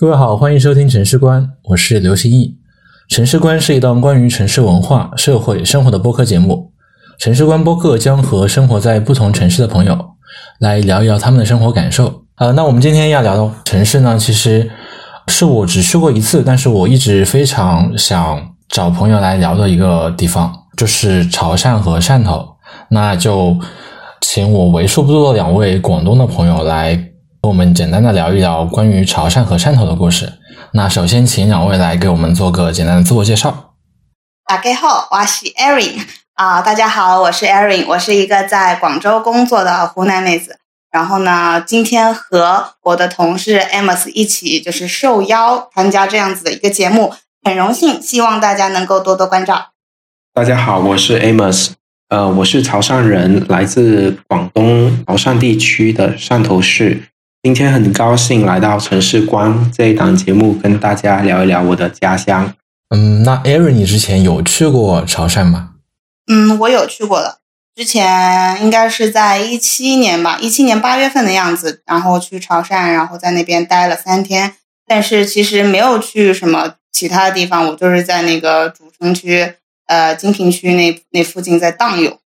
各位好，欢迎收听城市观，我是刘新义。城市观是一档关于城市文化、社会生活的播客节目。城市观播客将和生活在不同城市的朋友来聊一聊他们的生活感受。呃，那我们今天要聊的城市呢，其实是我只去过一次，但是我一直非常想找朋友来聊的一个地方，就是潮汕和汕头。那就请我为数不多的两位广东的朋友来。我们简单的聊一聊关于潮汕和汕头的故事。那首先，请两位来给我们做个简单的自我介绍。大家好，我是 Erin 啊。大家好，我是 Erin，我是一个在广州工作的湖南妹子。然后呢，今天和我的同事 Amos 一起就是受邀参加这样子的一个节目，很荣幸，希望大家能够多多关照。大家好，我是 Amos，呃，我是潮汕人，来自广东潮汕地区的汕头市。今天很高兴来到城市光这一档节目，跟大家聊一聊我的家乡。嗯，那 Aaron，你之前有去过潮汕吗？嗯，我有去过的，之前应该是在一七年吧，一七年八月份的样子，然后去潮汕，然后在那边待了三天。但是其实没有去什么其他的地方，我就是在那个主城区，呃，金平区那那附近在荡悠。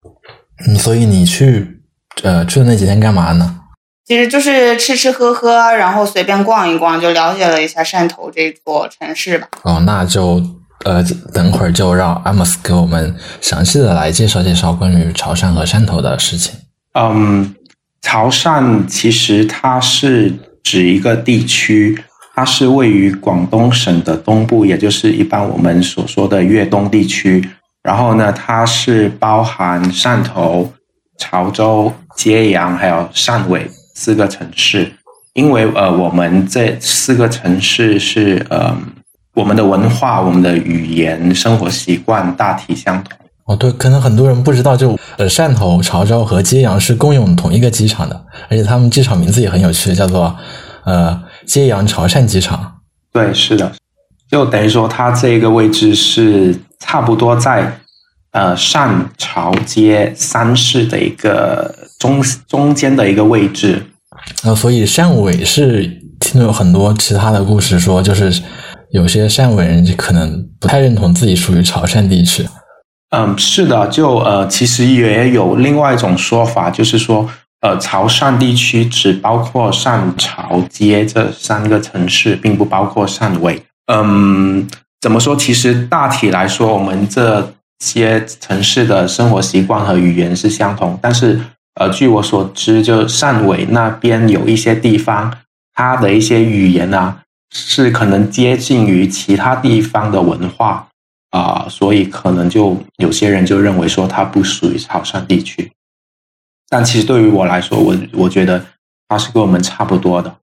嗯，所以你去呃去的那几天干嘛呢？其实就是吃吃喝喝，然后随便逛一逛，就了解了一下汕头这座城市吧。哦，那就呃，等会儿就让阿莫斯给我们详细的来介绍介绍关于潮汕和汕头的事情。嗯，潮汕其实它是指一个地区，它是位于广东省的东部，也就是一般我们所说的粤东地区。然后呢，它是包含汕头、潮州、揭阳还有汕尾。四个城市，因为呃，我们这四个城市是呃，我们的文化、我们的语言、生活习惯大体相同。哦，对，可能很多人不知道，就呃，汕头、潮州和揭阳是共用同一个机场的，而且他们机场名字也很有趣，叫做呃揭阳潮汕机场。对，是的，就等于说它这个位置是差不多在呃上潮街三市的一个中中间的一个位置。那所以汕尾是听到有很多其他的故事，说就是有些汕尾人可能不太认同自己属于潮汕地区。嗯，是的，就呃，其实也有另外一种说法，就是说，呃，潮汕地区只包括汕潮街这三个城市，并不包括汕尾。嗯，怎么说？其实大体来说，我们这些城市的生活习惯和语言是相同，但是。呃，据我所知，就汕尾那边有一些地方，它的一些语言呢，是可能接近于其他地方的文化啊，所以可能就有些人就认为说它不属于潮汕地区。但其实对于我来说，我我觉得它是跟我们差不多的。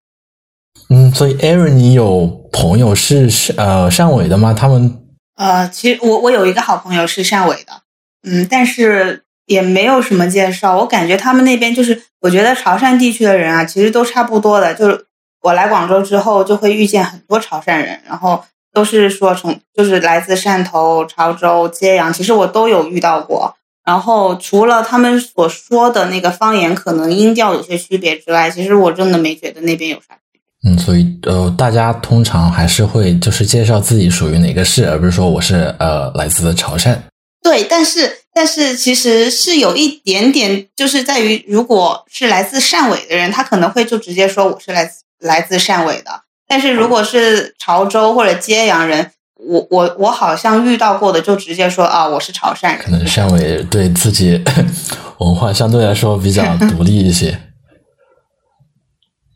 嗯，所以 Aaron，你有朋友是呃汕尾的吗？他们呃，其实我我有一个好朋友是汕尾的，嗯，但是。也没有什么介绍，我感觉他们那边就是，我觉得潮汕地区的人啊，其实都差不多的。就是我来广州之后，就会遇见很多潮汕人，然后都是说从就是来自汕头、潮州、揭阳，其实我都有遇到过。然后除了他们所说的那个方言可能音调有些区别之外，其实我真的没觉得那边有啥。嗯，所以呃，大家通常还是会就是介绍自己属于哪个市，而不是说我是呃来自潮汕。对，但是。但是其实是有一点点，就是在于，如果是来自汕尾的人，他可能会就直接说我是来自来自汕尾的。但是如果是潮州或者揭阳人，我我我好像遇到过的，就直接说啊，我是潮汕人。可能汕尾对自己 文化相对来说比较独立一些。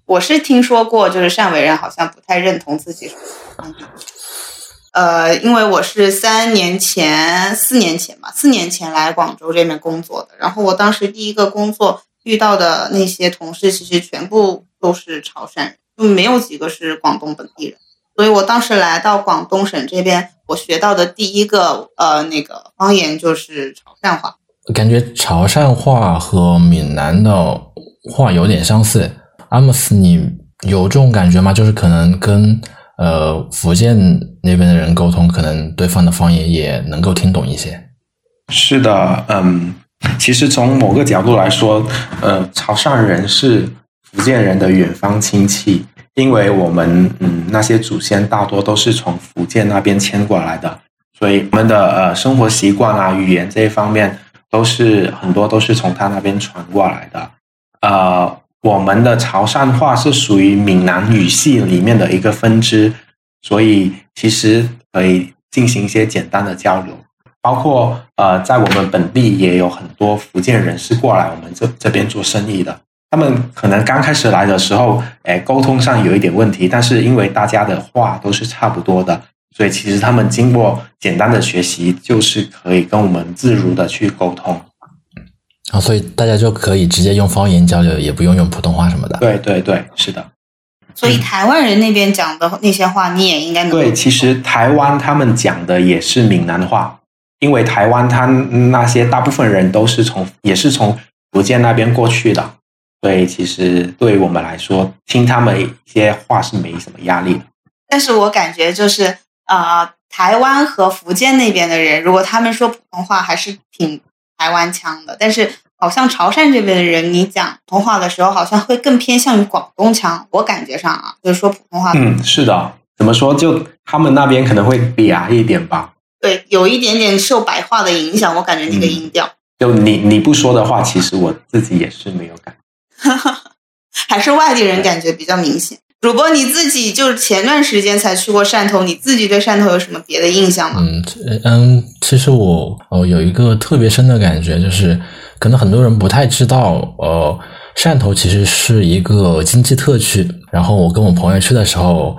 我是听说过，就是汕尾人好像不太认同自己。呃，因为我是三年前、四年前吧，四年前来广州这边工作的。然后我当时第一个工作遇到的那些同事，其实全部都是潮汕人，就没有几个是广东本地人。所以我当时来到广东省这边，我学到的第一个呃那个方言就是潮汕话。感觉潮汕话和闽南的话有点相似。阿姆斯，你有这种感觉吗？就是可能跟。呃，福建那边的人沟通，可能对方的方言也能够听懂一些。是的，嗯，其实从某个角度来说，呃，潮汕人是福建人的远方亲戚，因为我们嗯那些祖先大多都是从福建那边迁过来的，所以我们的呃生活习惯啊、语言这一方面都是很多都是从他那边传过来的。呃，我们的潮汕话是属于闽南语系里面的一个分支，所以其实可以进行一些简单的交流。包括呃，在我们本地也有很多福建人是过来我们这这边做生意的。他们可能刚开始来的时候，哎，沟通上有一点问题，但是因为大家的话都是差不多的，所以其实他们经过简单的学习，就是可以跟我们自如的去沟通。啊，所以大家就可以直接用方言交流，也不用用普通话什么的。对对对，是的。所以台湾人那边讲的那些话，你也应该能。对，其实台湾他们讲的也是闽南话，因为台湾他那些大部分人都是从也是从福建那边过去的。所以，其实对于我们来说，听他们一些话是没什么压力的。但是我感觉就是，呃，台湾和福建那边的人，如果他们说普通话，还是挺台湾腔的。但是，好像潮汕这边的人，你讲普通话的时候，好像会更偏向于广东腔。我感觉上啊，就是说普通话。嗯，是的。怎么说？就他们那边可能会嗲一点吧。对，有一点点受白话的影响。我感觉那个音调。就你你不说的话，其实我自己也是没有感。还是外地人感觉比较明显。主播你自己就是前段时间才去过汕头，你自己对汕头有什么别的印象吗？嗯嗯，其实我哦有一个特别深的感觉，就是可能很多人不太知道，呃，汕头其实是一个经济特区。然后我跟我朋友去的时候，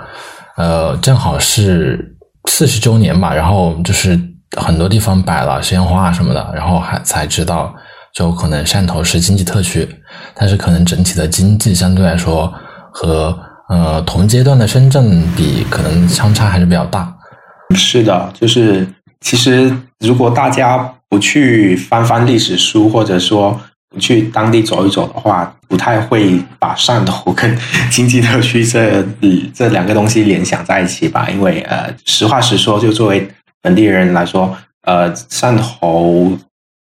呃，正好是四十周年嘛，然后就是很多地方摆了鲜花什么的，然后还才知道。就可能汕头是经济特区，但是可能整体的经济相对来说和呃同阶段的深圳比，可能相差还是比较大。是的，就是其实如果大家不去翻翻历史书，或者说不去当地走一走的话，不太会把汕头跟经济特区这这两个东西联想在一起吧？因为呃，实话实说，就作为本地人来说，呃，汕头。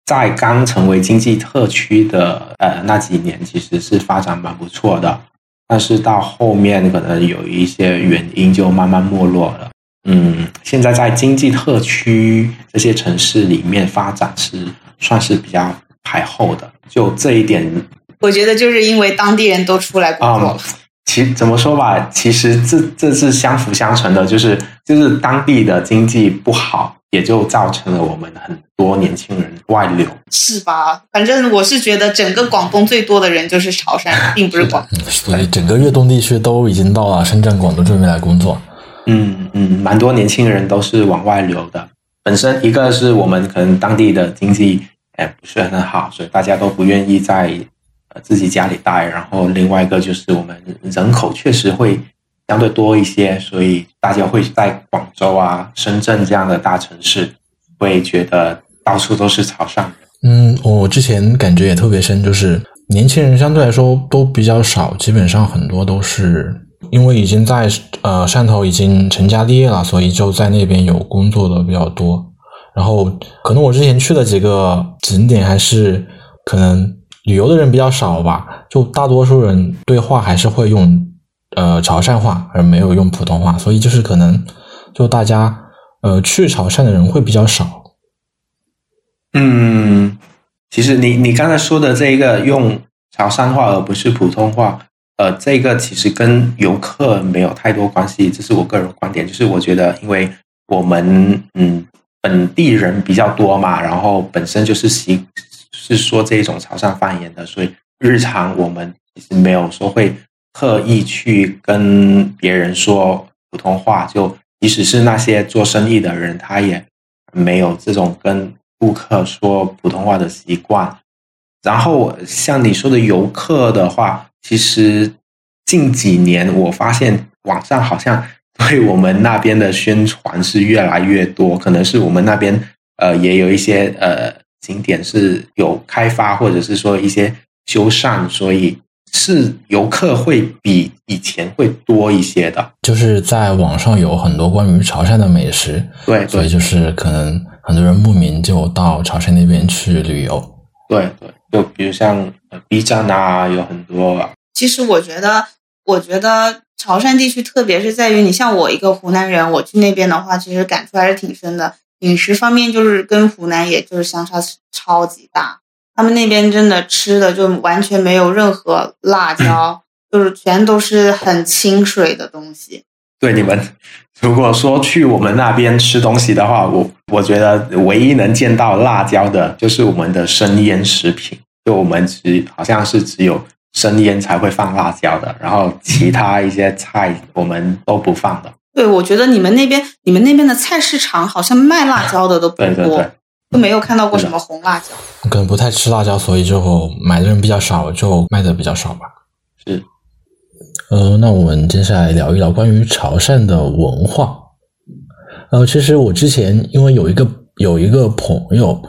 在刚成为经济特区的呃那几年，其实是发展蛮不错的，但是到后面可能有一些原因就慢慢没落了。嗯，现在在经济特区这些城市里面发展是算是比较排后的，就这一点，我觉得就是因为当地人都出来工作。其怎么说吧，其实这这是相辅相成的，就是就是当地的经济不好。也就造成了我们很多年轻人外流，是吧？反正我是觉得整个广东最多的人就是潮汕，并不是广东。所以整个粤东地区都已经到了深圳、广东这边来工作。嗯嗯，蛮多年轻人都是往外流的。本身一个是我们可能当地的经济哎不是很好，所以大家都不愿意在自己家里待。然后另外一个就是我们人口确实会。相对多一些，所以大家会在广州啊、深圳这样的大城市，会觉得到处都是潮汕人。嗯，我之前感觉也特别深，就是年轻人相对来说都比较少，基本上很多都是因为已经在呃汕头已经成家立业了，所以就在那边有工作的比较多。然后可能我之前去的几个景点还是可能旅游的人比较少吧，就大多数人对话还是会用。呃，潮汕话而没有用普通话，所以就是可能就大家呃去潮汕的人会比较少。嗯，其实你你刚才说的这一个用潮汕话而不是普通话，呃，这个其实跟游客没有太多关系，这是我个人观点。就是我觉得，因为我们嗯本地人比较多嘛，然后本身就是习是说这种潮汕方言的，所以日常我们其实没有说会。特意去跟别人说普通话，就即使是那些做生意的人，他也没有这种跟顾客说普通话的习惯。然后像你说的游客的话，其实近几年我发现网上好像对我们那边的宣传是越来越多，可能是我们那边呃也有一些呃景点是有开发，或者是说一些修缮，所以。是游客会比以前会多一些的，就是在网上有很多关于潮汕的美食，对，所以就是可能很多人慕名就到潮汕那边去旅游，对对，就比如像 B 站啊，有很多。其实我觉得，我觉得潮汕地区，特别是在于你像我一个湖南人，我去那边的话，其实感触还是挺深的。饮食方面就是跟湖南也就是相差超级大，他们那边真的吃的就完全没有任何辣椒，就是全都是很清水的东西。对你们，如果说去我们那边吃东西的话，我我觉得唯一能见到辣椒的就是我们的生腌食品，就我们只好像是只有生腌才会放辣椒的，然后其他一些菜我们都不放的。对，我觉得你们那边你们那边的菜市场好像卖辣椒的都不多，都没有看到过什么红辣椒。可能不太吃辣椒，所以就买的人比较少，就卖的比较少吧。是。呃，那我们接下来聊一聊关于潮汕的文化。呃，其实我之前因为有一个有一个朋友，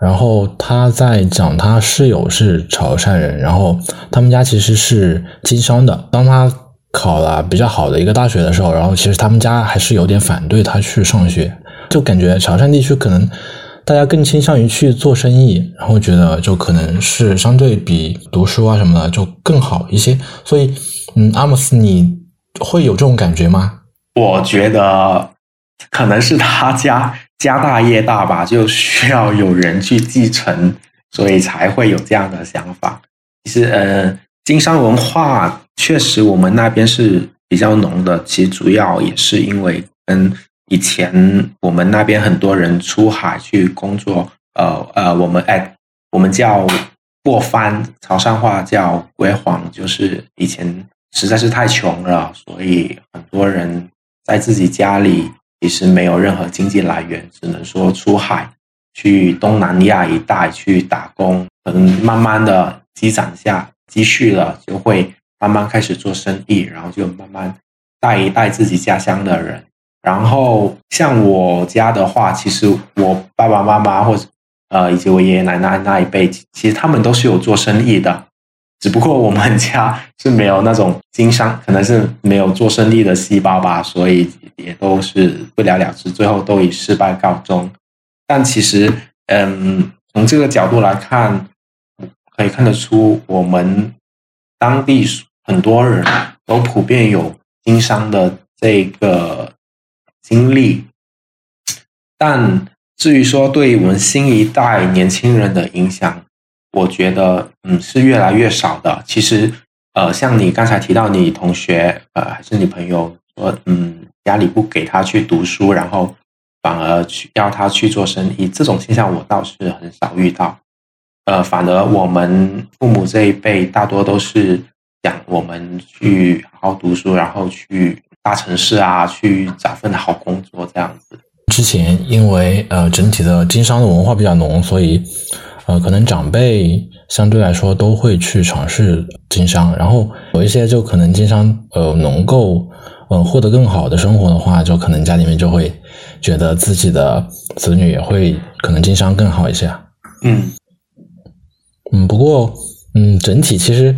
然后他在讲他室友是潮汕人，然后他们家其实是经商的。当他考了比较好的一个大学的时候，然后其实他们家还是有点反对他去上学，就感觉潮汕地区可能大家更倾向于去做生意，然后觉得就可能是相对比读书啊什么的就更好一些。所以，嗯，阿姆斯，你会有这种感觉吗？我觉得可能是他家家大业大吧，就需要有人去继承，所以才会有这样的想法。其实，呃，经商文化。确实，我们那边是比较浓的。其实主要也是因为跟以前我们那边很多人出海去工作，呃呃，我们哎，我们叫过番，潮汕话叫归黄，就是以前实在是太穷了，所以很多人在自己家里其实没有任何经济来源，只能说出海去东南亚一带去打工，可能慢慢的积攒下积蓄了，就会。慢慢开始做生意，然后就慢慢带一带自己家乡的人。然后像我家的话，其实我爸爸妈妈或者呃以及我爷爷奶奶那一辈，其实他们都是有做生意的，只不过我们家是没有那种经商，可能是没有做生意的细胞吧，所以也都是不了了之，最后都以失败告终。但其实，嗯，从这个角度来看，可以看得出我们当地。很多人都普遍有经商的这个经历，但至于说对我们新一代年轻人的影响，我觉得嗯是越来越少的。其实呃，像你刚才提到你同学呃还是你朋友说嗯家里不给他去读书，然后反而去要他去做生意，这种现象我倒是很少遇到。呃，反而我们父母这一辈大多都是。讲我们去好好读书，然后去大城市啊，去找份好工作这样子。之前因为呃整体的经商的文化比较浓，所以呃可能长辈相对来说都会去尝试经商。然后有一些就可能经商呃能够嗯获得更好的生活的话，就可能家里面就会觉得自己的子女也会可能经商更好一些。嗯嗯，不过嗯整体其实。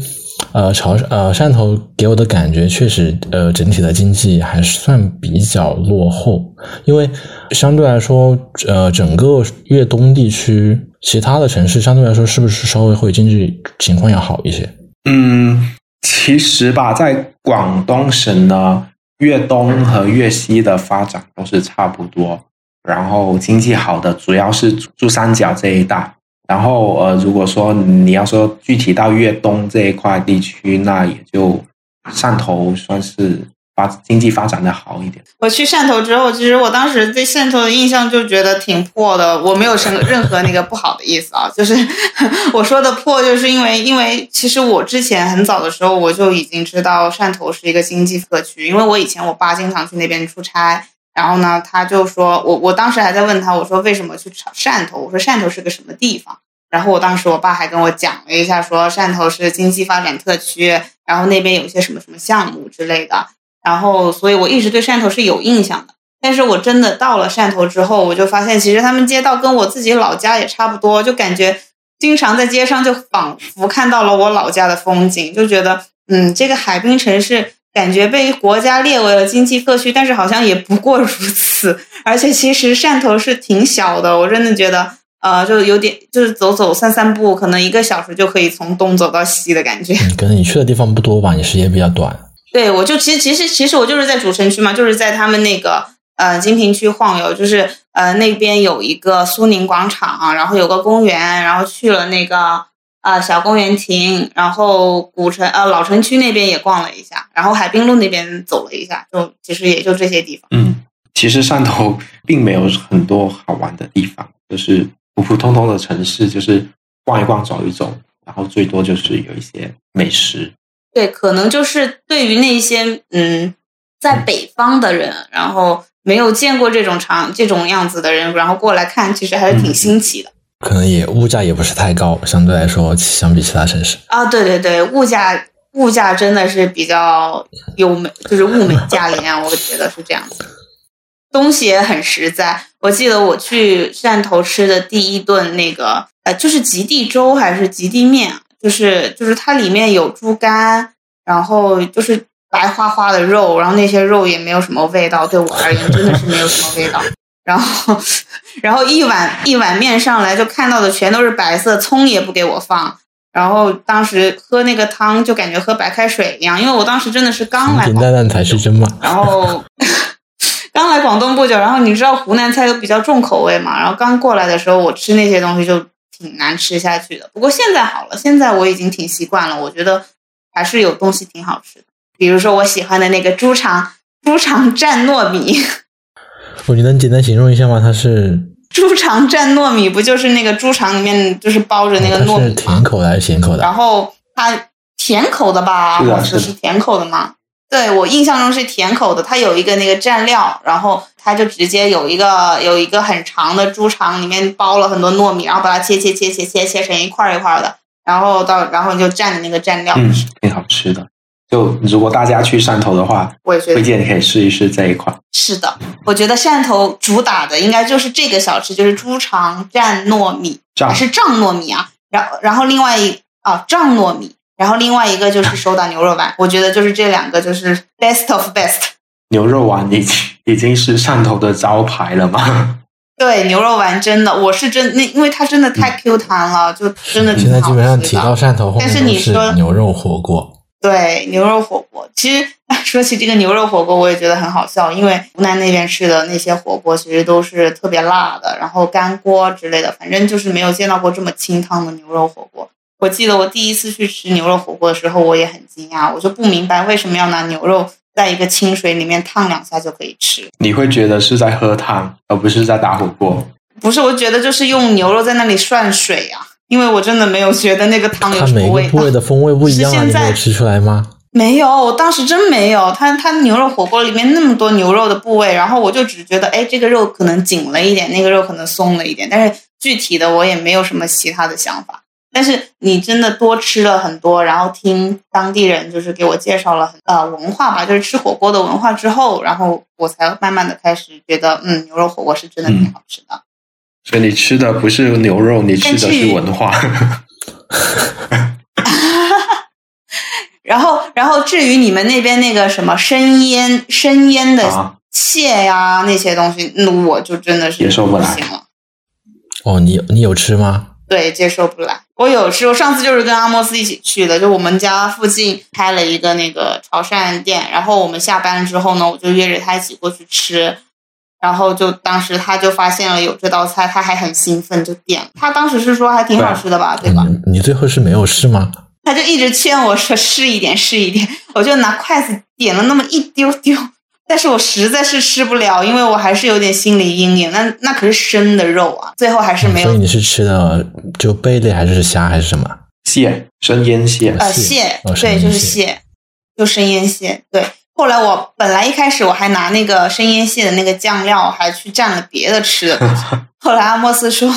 呃，潮呃汕头给我的感觉确实，呃，整体的经济还算比较落后，因为相对来说，呃，整个粤东地区其他的城市相对来说，是不是稍微会经济情况要好一些？嗯，其实吧，在广东省呢，粤东和粤西的发展都是差不多，然后经济好的主要是珠三角这一带。然后呃，如果说你要说具体到粤东这一块地区，那也就汕头算是发经济发展的好一点。我去汕头之后，其实我当时对汕头的印象就觉得挺破的。我没有什任何那个不好的意思啊，就是 我说的破，就是因为因为其实我之前很早的时候我就已经知道汕头是一个经济特区，因为我以前我爸经常去那边出差。然后呢，他就说，我我当时还在问他，我说为什么去汕头？我说汕头是个什么地方？然后我当时我爸还跟我讲了一下，说汕头是经济发展特区，然后那边有些什么什么项目之类的。然后，所以我一直对汕头是有印象的。但是我真的到了汕头之后，我就发现其实他们街道跟我自己老家也差不多，就感觉经常在街上就仿佛看到了我老家的风景，就觉得嗯，这个海滨城市。感觉被国家列为了经济特区，但是好像也不过如此。而且其实汕头是挺小的，我真的觉得，呃，就有点就是走走散散步，可能一个小时就可以从东走到西的感觉。可能你去的地方不多吧，你时间比较短。对，我就其实其实其实我就是在主城区嘛，就是在他们那个呃金平区晃悠，就是呃那边有一个苏宁广场，然后有个公园，然后去了那个呃小公园亭，然后古城呃老城区那边也逛了一下，然后海滨路那边走了一下，就其实也就这些地方。嗯，其实汕头 并没有很多好玩的地方，就是普普通通的城市，就是逛一逛、走一走，然后最多就是有一些美食。对，可能就是对于那些嗯在北方的人，然后没有见过这种场这种样子的人，然后过来看，其实还是挺新奇的。可能也物价也不是太高，相对来说相比其他城市。啊，对对对，物价物价真的是比较优美，就是物美价廉，我觉得是这样子。东西也很实在，我记得我去汕头吃的第一顿那个呃，就是极地粥还是极地面，就是就是它里面有猪肝，然后就是白花花的肉，然后那些肉也没有什么味道，对我而言真的是没有什么味道。然后然后一碗一碗面上来就看到的全都是白色，葱也不给我放。然后当时喝那个汤就感觉喝白开水一样，因为我当时真的是刚来平淡淡才是真嘛。然后 刚来广东不久，然后你知道湖南菜都比较重口味嘛，然后刚过来的时候我吃那些东西就挺难吃下去的。不过现在好了，现在我已经挺习惯了，我觉得还是有东西挺好吃的，比如说我喜欢的那个猪肠猪肠蘸糯米。我你能简单形容一下吗？它是猪肠蘸糯米，不就是那个猪肠里面就是包着那个糯米吗？甜口的还是咸口的？然后它甜口的吧？是的，是是甜口的吗？对我印象中是甜口的，它有一个那个蘸料，然后它就直接有一个有一个很长的猪肠，里面包了很多糯米，然后把它切切切切切切成一块一块的，然后到然后你就蘸的那个蘸料，嗯，挺好吃的。就如果大家去汕头的话，我也觉得推荐你可以试一试这一款。是的，我觉得汕头主打的应该就是这个小吃，就是猪肠蘸糯米，还是胀糯米啊？然后然后另外一啊胀糯米。然后另外一个就是手打牛肉丸，我觉得就是这两个就是 best of best。牛肉丸已经已经是汕头的招牌了吗？对，牛肉丸真的，我是真那，因为它真的太 Q 弹了，就真的。现在基本上提到汕头，但是你说牛肉火锅，对牛肉火锅，其实说起这个牛肉火锅，我也觉得很好笑，因为湖南那边吃的那些火锅其实都是特别辣的，然后干锅之类的，反正就是没有见到过这么清汤的牛肉火锅。我记得我第一次去吃牛肉火锅的时候，我也很惊讶，我就不明白为什么要拿牛肉在一个清水里面烫两下就可以吃。你会觉得是在喝汤，而不是在打火锅？不是，我觉得就是用牛肉在那里涮水啊，因为我真的没有觉得那个汤有什么味道。部位的风味不一样啊，你没有吃出来吗？没有，我当时真没有。它它牛肉火锅里面那么多牛肉的部位，然后我就只觉得，哎，这个肉可能紧了一点，那个肉可能松了一点，但是具体的我也没有什么其他的想法。但是你真的多吃了很多，然后听当地人就是给我介绍了呃文化吧，就是吃火锅的文化之后，然后我才慢慢的开始觉得，嗯，牛肉火锅是真的挺好吃的。所以你吃的不是牛肉，你吃的是文化。然后，然后至于你们那边那个什么生腌生腌的蟹呀那些东西，那我就真的是接受不来了。哦，你你有吃吗？对，接受不来。我有时候上次就是跟阿莫斯一起去的，就我们家附近开了一个那个潮汕店，然后我们下班之后呢，我就约着他一起过去吃，然后就当时他就发现了有这道菜，他还很兴奋就点，他当时是说还挺好吃的吧，对吧？你最后是没有试吗？他就一直劝我说试一点，试一点，我就拿筷子点了那么一丢丢。但是我实在是吃不了，因为我还是有点心理阴影。那那可是生的肉啊，最后还是没有。所以你是吃的就贝类还是虾还是什么？蟹，生腌蟹。呃，蟹，对，就是蟹，就生腌蟹。对，后来我本来一开始我还拿那个生腌蟹的那个酱料，还去蘸了别的吃的东西。后来阿莫斯说，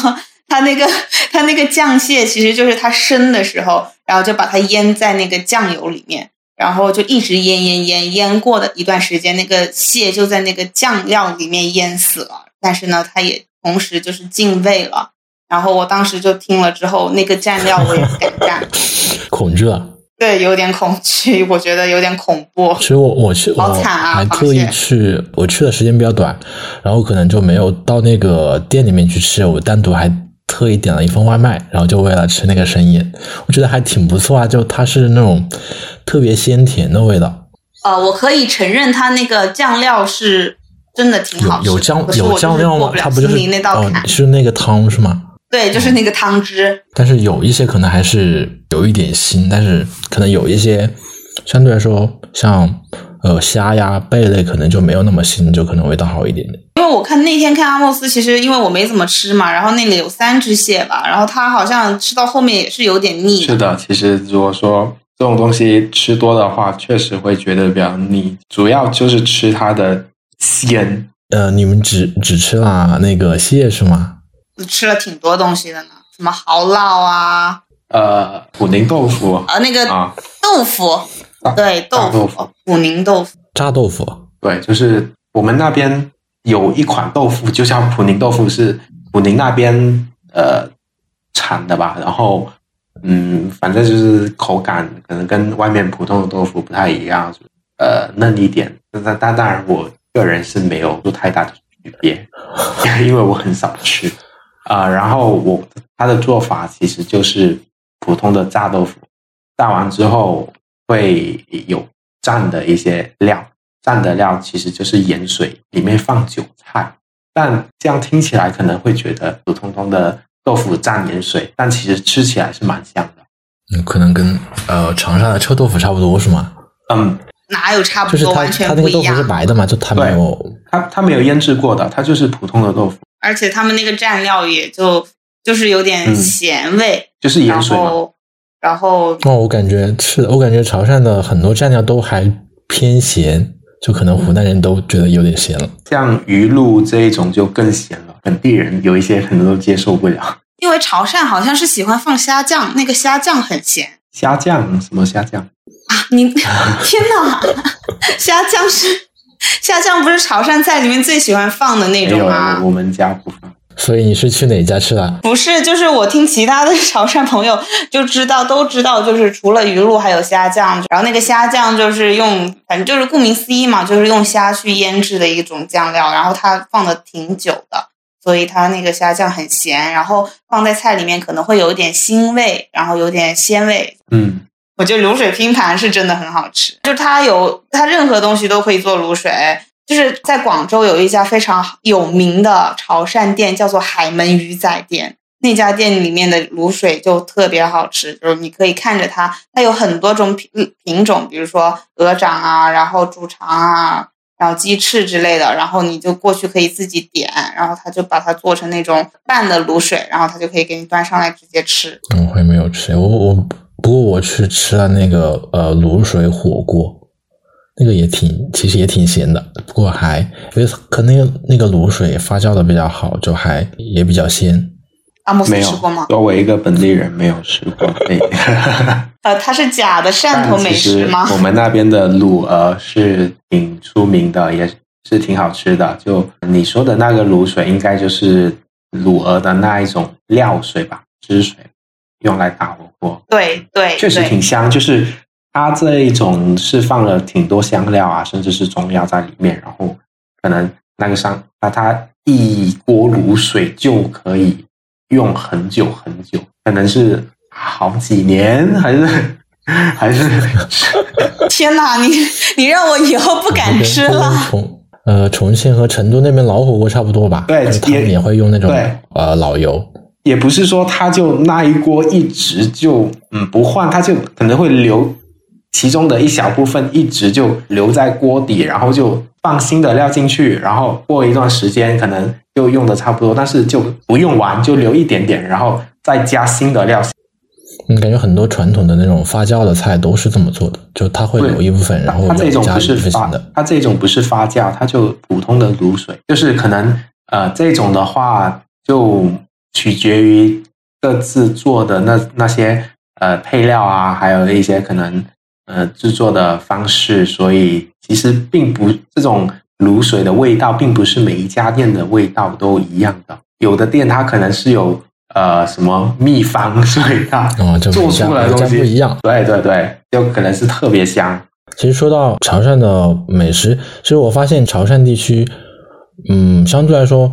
他那个他那个酱蟹其实就是他生的时候，然后就把它腌在那个酱油里面。然后就一直腌腌腌腌过的一段时间，那个蟹就在那个酱料里面腌死了。但是呢，它也同时就是进味了。然后我当时就听了之后，那个蘸料我也不敢蘸，恐惧啊。对，有点恐惧，我觉得有点恐怖。其实我我去，好惨啊！还特意去，我去的时间比较短，然后可能就没有到那个店里面去吃。我单独还。特意点了一份外卖，然后就为了吃那个生腌，我觉得还挺不错啊。就它是那种特别鲜甜的味道。呃，我可以承认它那个酱料是真的挺好吃的。有有酱有酱料吗？它不就是哦坎。是那个汤是吗？对，就是那个汤汁。但是有一些可能还是有一点腥，但是可能有一些相对来说像呃虾呀贝类可能就没有那么腥，就可能味道好一点点。因为我看那天看阿莫斯，其实因为我没怎么吃嘛，然后那里有三只蟹吧，然后它好像吃到后面也是有点腻是的，其实如果说这种东西吃多的话，确实会觉得比较腻，主要就是吃它的鲜。呃，你们只只吃了那个蟹是吗？吃了挺多东西的呢，什么蚝烙啊，呃，普宁豆腐呃，那个啊，豆腐，大对，大豆豆腐，普宁豆腐。炸豆腐，对，就是我们那边有一款豆腐，就像普宁豆腐，是普宁那边呃产的吧。然后嗯，反正就是口感可能跟外面普通的豆腐不太一样，呃嫩一点。但但当然，我个人是没有做太大的区别，因为我很少吃啊、然后我它的做法其实就是普通的炸豆腐，炸完之后会有蘸的一些料，蘸的料其实就是盐水，里面放韭菜。但这样听起来可能会觉得普通通的豆腐蘸盐水，但其实吃起来是蛮香的。嗯，可能跟呃长沙的臭豆腐差不多是吗？嗯，哪有差不多，就是它完全它那个豆腐不一样。是白的嘛，就它没有它它没有腌制过的，它就是普通的豆腐，而且他们那个蘸料也就就是有点嗯咸味，就是盐水嘛。后然后哦，我感觉是的，我感觉潮汕的很多蘸料都还偏咸，就可能湖南人都觉得有点咸了。像鱼露这一种就更咸了，本地人有一些可能都接受不了。因为潮汕好像是喜欢放虾酱，那个虾酱很咸虾酱什么虾酱？啊！你 天哪，虾酱是虾酱不是潮汕菜里面最喜欢放的那没有，种吗？我们家不放。所以你是去哪家吃的？不是，就是我听其他的潮汕朋友就知道，都知道，就是除了鱼露还有虾酱，然后那个虾酱就是用，反正就是顾名思义嘛，就是用虾去腌制的一种酱料，然后它放的挺久的，所以它那个虾酱很咸，然后放在菜里面可能会有一点腥味，然后有点鲜味。嗯，我觉得卤水拼盘是真的很好吃，就它有它任何东西都可以做卤水。就是在广州有一家非常有名的潮汕店，叫做海门鱼仔店。那家店里面的卤水就特别好吃，就是你可以看着它，它有很多种品品种，比如说鹅掌啊，然后猪肠啊，然后鸡翅之类的，然后你就过去可以自己点，然后他就把它做成那种拌的卤水，然后他就可以给你端上来直接吃。嗯我也没有吃，我我不过我去吃了那个呃卤水火锅，那个也挺其实也挺咸的，不过还因为可能那个那个卤水发酵的比较好，就还也比较鲜。阿莫斯没有吃过吗？作为一个本地人，没有吃过。对，呃，它是假的汕头美食吗？我们那边的卤鹅是挺出名的，也是挺好吃的。就你说的那个卤水，应该就是卤鹅的那一种料水吧，汁水，用来打火锅。对对，确实挺香，就是它这一种是放了挺多香料啊，甚至是中药在里面，然后可能那个上那它一锅卤水就可以用很久很久，可能是好几年，还是 还是 天哪，你你让我以后不敢吃了。重呃重庆和成都那边老火锅差不多吧？对就是他们也也会用那种呃老油。也不是说它就那一锅一直就嗯不换，它就可能会留其中的一小部分一直就留在锅底，然后就放新的料进去，然后过一段时间可能就用的差不多，但是就不用完，就留一点点，然后再加新的料。嗯，感觉很多传统的那种发酵的菜都是这么做的，就它会留一部分，然后它这种不是发的。，它这种不是发酵，它就普通的卤水，就是可能呃这种的话就取决于各自做的那那些呃配料啊，还有一些可能呃制作的方式，所以其实并不这种卤水的味道，并不是每一家店的味道都一样的，有的店它可能是有呃什么秘方，所以它做出来的东每家不一，样。对对对，就可能是特别香。其实说到潮汕的美食，其实我发现潮汕地区，嗯，相对来说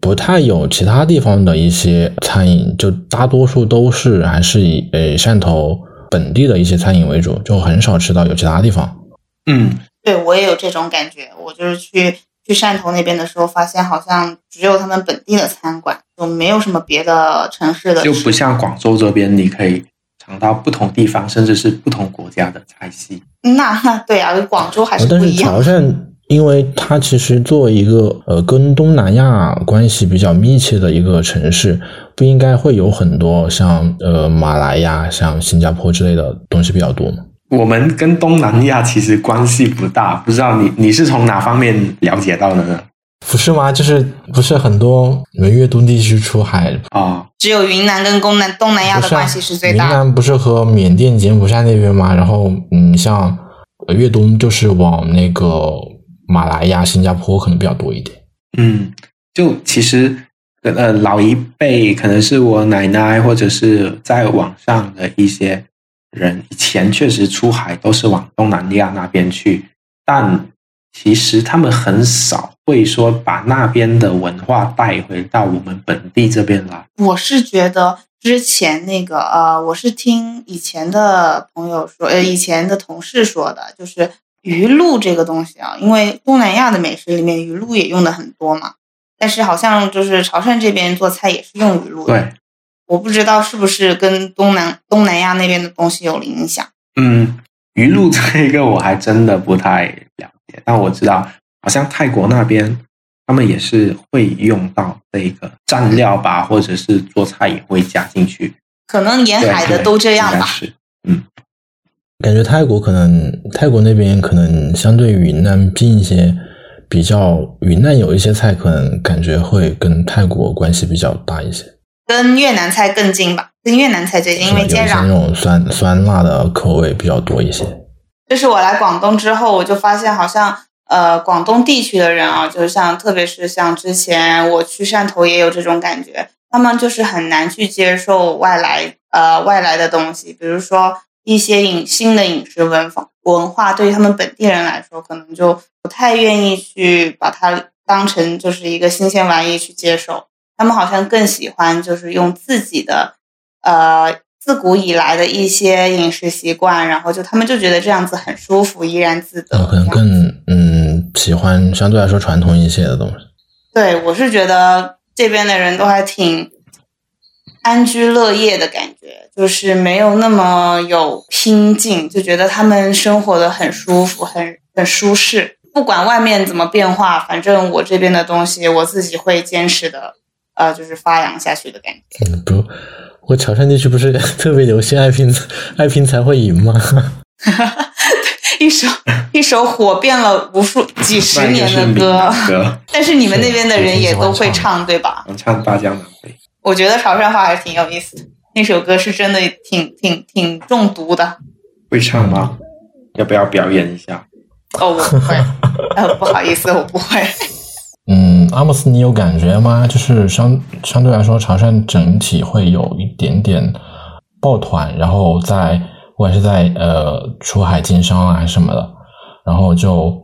不太有其他地方的一些餐饮，就大多数都是还是以呃汕头本地的一些餐饮为主，就很少吃到有其他地方。嗯，对我也有这种感觉。我就是去去汕头那边的时候，发现好像只有他们本地的餐馆，就没有什么别的城市的，就不像广州这边，你可以尝到不同地方甚至是不同国家的菜系。那那对啊，广州还是不一样。但是潮汕，因为它其实作为一个呃跟东南亚关系比较密切的一个城市，不应该会有很多像呃马来亚、像新加坡之类的东西比较多吗？我们跟东南亚其实关系不大，不知道你你是从哪方面了解到的呢？不是吗？就是不是很多你们粤东地区出海啊？只有云南跟东南东南亚的关系是最大。云南不是和缅甸、柬埔寨那边吗？然后嗯，像粤东就是往那个马来亚、新加坡可能比较多一点。嗯，就其实呃老一辈可能是我奶奶或者是在网上的一些。人以前确实出海都是往东南亚那边去，但其实他们很少会说把那边的文化带回到我们本地这边来。我是觉得之前那个呃，我是听以前的朋友说，呃，以前的同事说的，就是鱼露这个东西啊，因为东南亚的美食里面鱼露也用的很多嘛，但是好像就是潮汕这边做菜也是用鱼露的。对。我不知道是不是跟东南东南亚那边的东西有影响。嗯，鱼露这个我还真的不太了解，但我知道好像泰国那边他们也是会用到这个蘸料吧，或者是做菜也会加进去。可能沿海的都这样吧。是，嗯，感觉泰国可能泰国那边可能相对云南近一些，比较云南有一些菜可能感觉会跟泰国关系比较大一些。跟越南菜更近吧，跟越南菜最近，因为接壤。那种酸酸辣的口味比较多一些。就是我来广东之后，我就发现好像呃，广东地区的人啊，就是像特别是像之前我去汕头也有这种感觉，他们就是很难去接受外来呃外来的东西，比如说一些饮新的饮食文化文化，对于他们本地人来说，可能就不太愿意去把它当成就是一个新鲜玩意去接受。他们好像更喜欢就是用自己的，呃，自古以来的一些饮食习惯，然后就他们就觉得这样子很舒服，怡然自得。可能更嗯喜欢相对来说传统一些的东西。对，我是觉得这边的人都还挺安居乐业的感觉，就是没有那么有拼劲，就觉得他们生活的很舒服，很很舒适。不管外面怎么变化，反正我这边的东西，我自己会坚持的。呃，就是发扬下去的感觉。嗯，不，我潮汕地区不是 特别流行爱拼爱拼才会赢吗？一首一首火遍了无数几十年的 歌，但是你们那边的人也都会唱，对吧？唱大江南北。我觉得潮汕话还是挺有意思的，那首歌是真的挺挺挺中毒的。会唱吗？要不要表演一下？哦，我不会。呃，不好意思，我不会。嗯，阿莫斯，你有感觉吗？就是相相对来说，潮汕整体会有一点点抱团，然后在不管是在呃出海经商啊什么的，然后就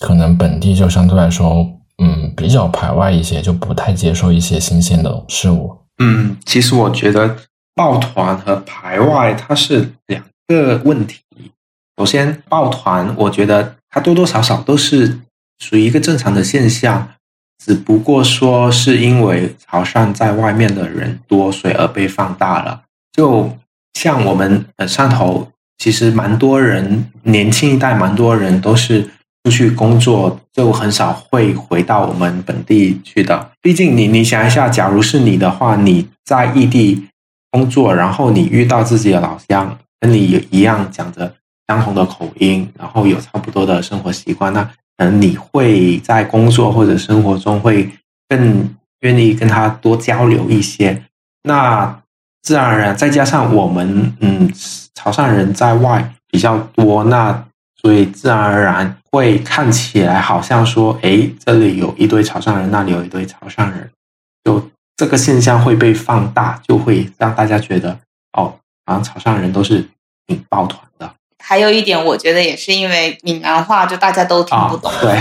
可能本地就相对来说，嗯，比较排外一些，就不太接受一些新鲜的事物。嗯，其实我觉得抱团和排外它是两个问题。首先，抱团，我觉得它多多少少都是属于一个正常的现象。只不过说是因为潮汕在外面的人多，所以而被放大了。就像我们汕头，其实蛮多人，年轻一代蛮多人都是出去工作，就很少会回到我们本地去的。毕竟你你想一下，假如是你的话，你在异地工作，然后你遇到自己的老乡，跟你一样讲着相同的口音，然后有差不多的生活习惯，那。嗯，你会在工作或者生活中会更愿意跟他多交流一些，那自然而然再加上我们嗯潮汕人在外比较多，那所以自然而然会看起来好像说，哎，这里有一堆潮汕人，那里有一堆潮汕人，就这个现象会被放大，就会让大家觉得哦，好像潮汕人都是挺抱团的。还有一点，我觉得也是因为闽南话，就大家都听不懂，对，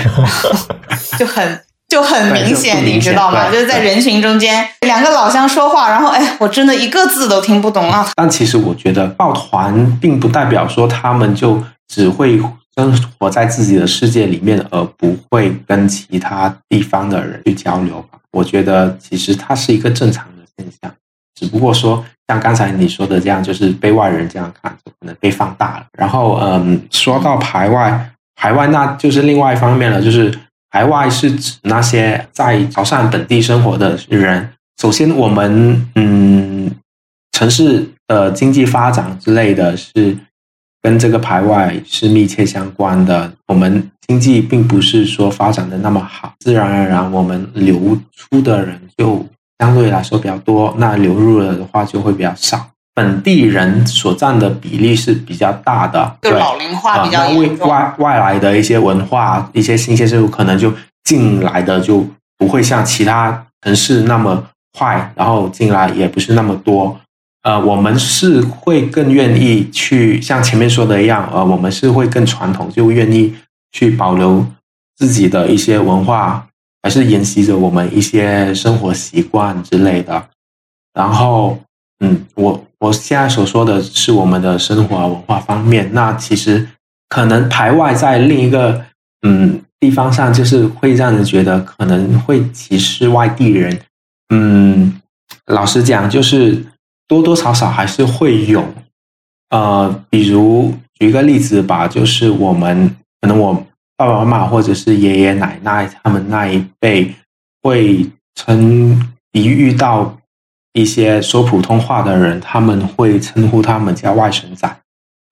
就很就很明显，你知道吗？就是在人群中间，两个老乡说话，然后哎，我真的一个字都听不懂啊。但其实我觉得抱团并不代表说他们就只会生活在自己的世界里面，而不会跟其他地方的人去交流吧。我觉得其实它是一个正常的现象，只不过说像刚才你说的这样，就是被外人这样看，就可能被放大了。然后，嗯，说到排外，排外那就是另外一方面了，就是排外是指那些在潮汕本地生活的人。首先，我们嗯，城市的经济发展之类的是跟这个排外是密切相关的。我们经济并不是说发展的那么好，自然而然我们流出的人就相对来说比较多，那流入了的话就会比较少。本地人所占的比例是比较大的，对老龄化比较严重。外外来的一些文化、一些新鲜事物，可能就进来的就不会像其他城市那么。快，然后进来也不是那么多，呃，我们是会更愿意去像前面说的一样，呃，我们是会更传统，就愿意去保留自己的一些文化，还是沿袭着我们一些生活习惯之类的。然后，嗯，我我现在所说的是我们的生活文化方面，那其实可能排外在另一个嗯地方上，就是会让人觉得可能会歧视外地人。嗯，老实讲，就是多多少少还是会有，呃，比如举一个例子吧，就是我们可能我爸爸妈妈或者是爷爷奶奶他们那一辈会称一遇到一些说普通话的人，他们会称呼他们叫外省仔，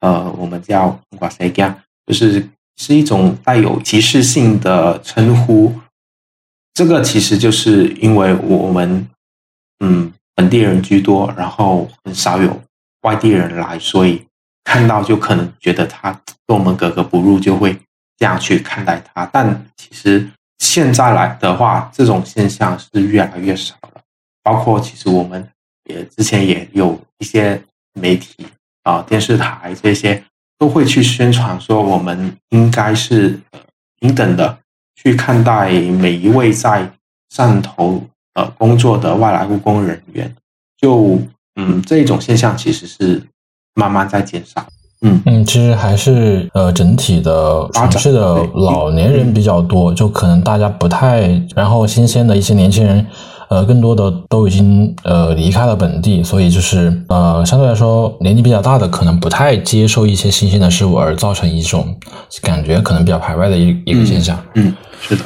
呃，我们叫瓜塞干，就是是一种带有歧视性的称呼。这个其实就是因为我们，嗯，本地人居多，然后很少有外地人来，所以看到就可能觉得他跟我们格格不入，就会这样去看待他。但其实现在来的话，这种现象是越来越少了。包括其实我们也之前也有一些媒体啊、电视台这些都会去宣传说，我们应该是平等的。去看待每一位在汕头呃工作的外来务工人员，就嗯这种现象其实是慢慢在减少。嗯嗯，其实还是呃整体的城市的老年人比较多，就可能大家不太，然后新鲜的一些年轻人。呃，更多的都已经呃离开了本地，所以就是呃相对来说年纪比较大的可能不太接受一些新鲜的事物，而造成一种感觉可能比较排外的一一个现象。嗯，是的。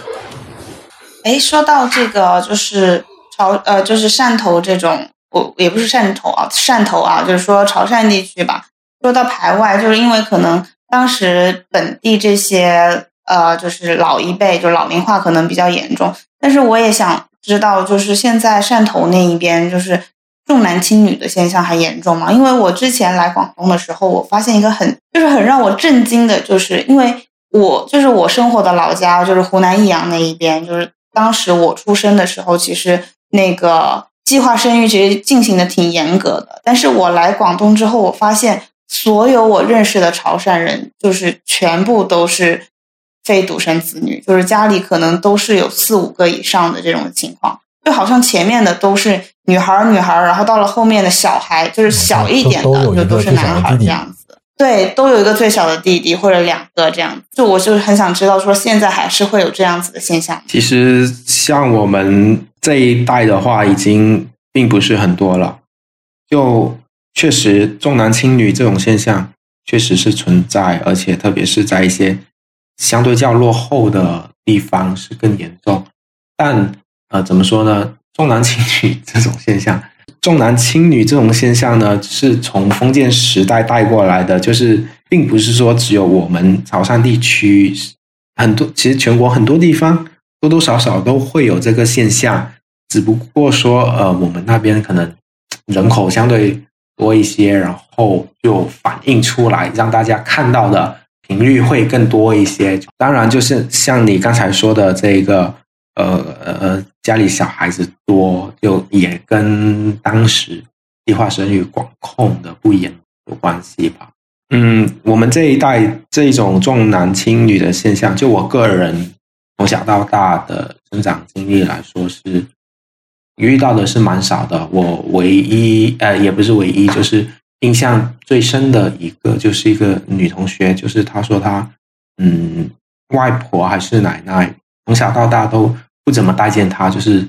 哎，说到这个，就是潮呃，就是汕头这种，我也不是汕头啊，汕头啊，就是说潮汕地区吧。说到排外，就是因为可能当时本地这些呃，就是老一辈，就老龄化可能比较严重，但是我也想。知道，就是现在汕头那一边，就是重男轻女的现象还严重吗？因为我之前来广东的时候，我发现一个很，就是很让我震惊的，就是因为我就是我生活的老家，就是湖南益阳那一边，就是当时我出生的时候，其实那个计划生育其实进行的挺严格的。但是我来广东之后，我发现所有我认识的潮汕人，就是全部都是。非独生子女，就是家里可能都是有四五个以上的这种情况，就好像前面的都是女孩儿女孩儿，然后到了后面的小孩就是小一点的，就都是男孩这样子。对，都有一个最小的弟弟或者两个这样。就我就是很想知道，说现在还是会有这样子的现象。其实像我们这一代的话，已经并不是很多了。就确实重男轻女这种现象确实是存在，而且特别是在一些。相对较落后的地方是更严重，但呃，怎么说呢？重男轻女这种现象，重男轻女这种现象呢，是从封建时代带过来的，就是并不是说只有我们潮汕地区，很多其实全国很多地方多多少少都会有这个现象，只不过说呃，我们那边可能人口相对多一些，然后就反映出来让大家看到的。频率会更多一些，当然就是像你刚才说的这个，呃呃，家里小孩子多，就也跟当时计划生育管控的不严有关系吧。嗯，我们这一代这种重男轻女的现象，就我个人从小到大的成长经历来说，是遇到的是蛮少的。我唯一呃，也不是唯一，就是。印象最深的一个就是一个女同学，就是她说她嗯外婆还是奶奶，从小到大都不怎么待见她，就是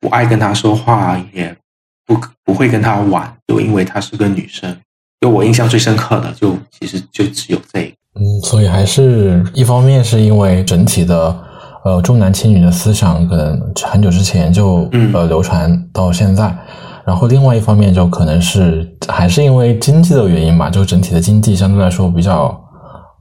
不爱跟她说话，也不不会跟她玩，就因为她是个女生。就我印象最深刻的，就其实就只有这个。嗯，所以还是一方面是因为整体的呃重男轻女的思想可能很久之前就嗯呃流传到现在，然后另外一方面就可能是还是因为经济的原因吧，就整体的经济相对来说比较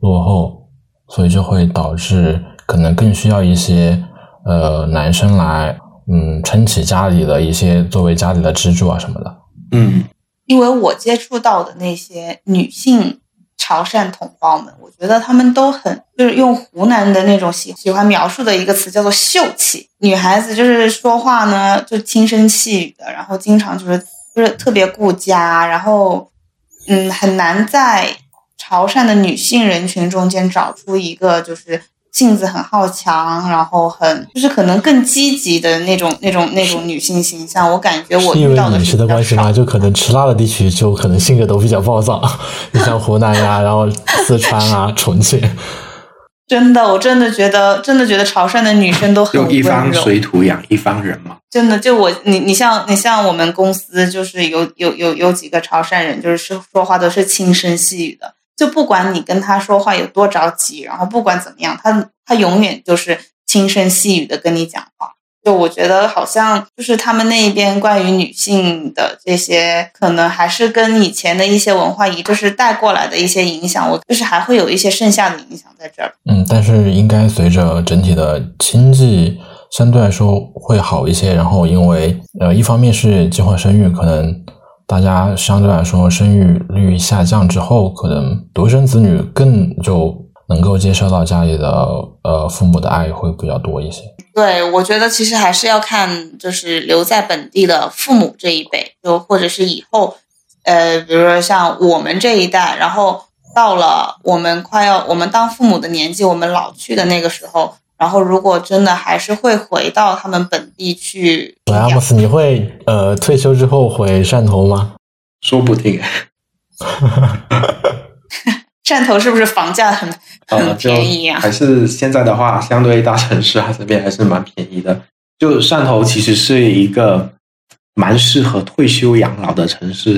落后，所以就会导致可能更需要一些呃男生来嗯撑起家里的一些作为家里的支柱啊什么的。嗯因为我接触到的那些女性潮汕同胞们，我觉得她们都很就是用湖南的那种喜喜欢描述的一个词叫做秀气。女孩子就是说话呢就轻声细语的，然后经常就是就是特别顾家，然后嗯很难在潮汕的女性人群中间找出一个就是性子很好强，然后很就是可能更积极的那种那种那种女性形象。我感觉我是因为饮食的关系吗？就可能吃辣的地区就可能性格都比较暴躁，你像湖南呀，然后四川啊、重庆，真的，我真的觉得，真的觉得潮汕的女生都很就一温柔。方水土养一方人嘛。真的，就我你你像你像我们公司就是有有有有几个潮汕人，就是说说话都是轻声细语的，就不管你跟他说话有多着急，然后不管怎么样，他他永远就是轻声细语的跟你讲话。就我觉得好像就是他们那一边关于女性的这些，可能还是跟以前的一些文化遗就是带过来的一些影响，我就是还会有一些剩下的影响在这儿。嗯，但是应该随着整体的经济相对来说会好一些，然后因为呃，一方面是计划生育，可能大家相对来说生育率下降之后，可能独生子女更就能够接受到家里的呃父母的爱会比较多一些。对，我觉得其实还是要看，就是留在本地的父母这一辈，就或者是以后，呃，比如说像我们这一代，然后到了我们快要我们当父母的年纪，我们老去的那个时候，然后如果真的还是会回到他们本地去对，阿莫斯，你会呃退休之后回汕头吗？说不定，汕头是不是房价很 呃，很便宜啊？还是现在的话，相对大城市啊这边还是蛮便宜的。就汕头其实是一个蛮适合退休养老的城市，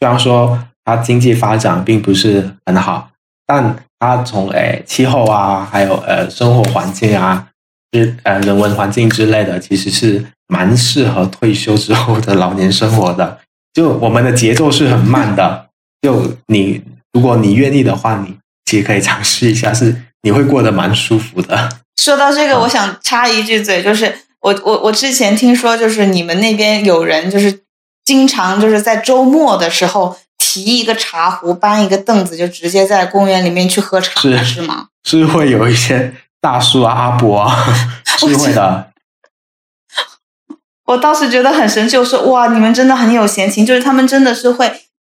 虽然说它经济发展并不是很好，但它从诶气候啊，还有呃生活环境啊，是呃人文环境之类的，其实是蛮适合退休之后的老年生活的。就我们的节奏是很慢的，就你如果你愿意的话，你其实可以尝试一下，是你会过得蛮舒服的。说到这个，我想插一句嘴，就是我我我之前听说，就是你们那边有人就是经常就是在周末的时候提一个茶壶，搬一个凳子，就直接在公园里面去喝茶，是是吗？是会有一些大叔啊、阿伯啊，是会的。我当时觉得很神奇，我说哇，你们真的很有闲情，就是他们真的是会，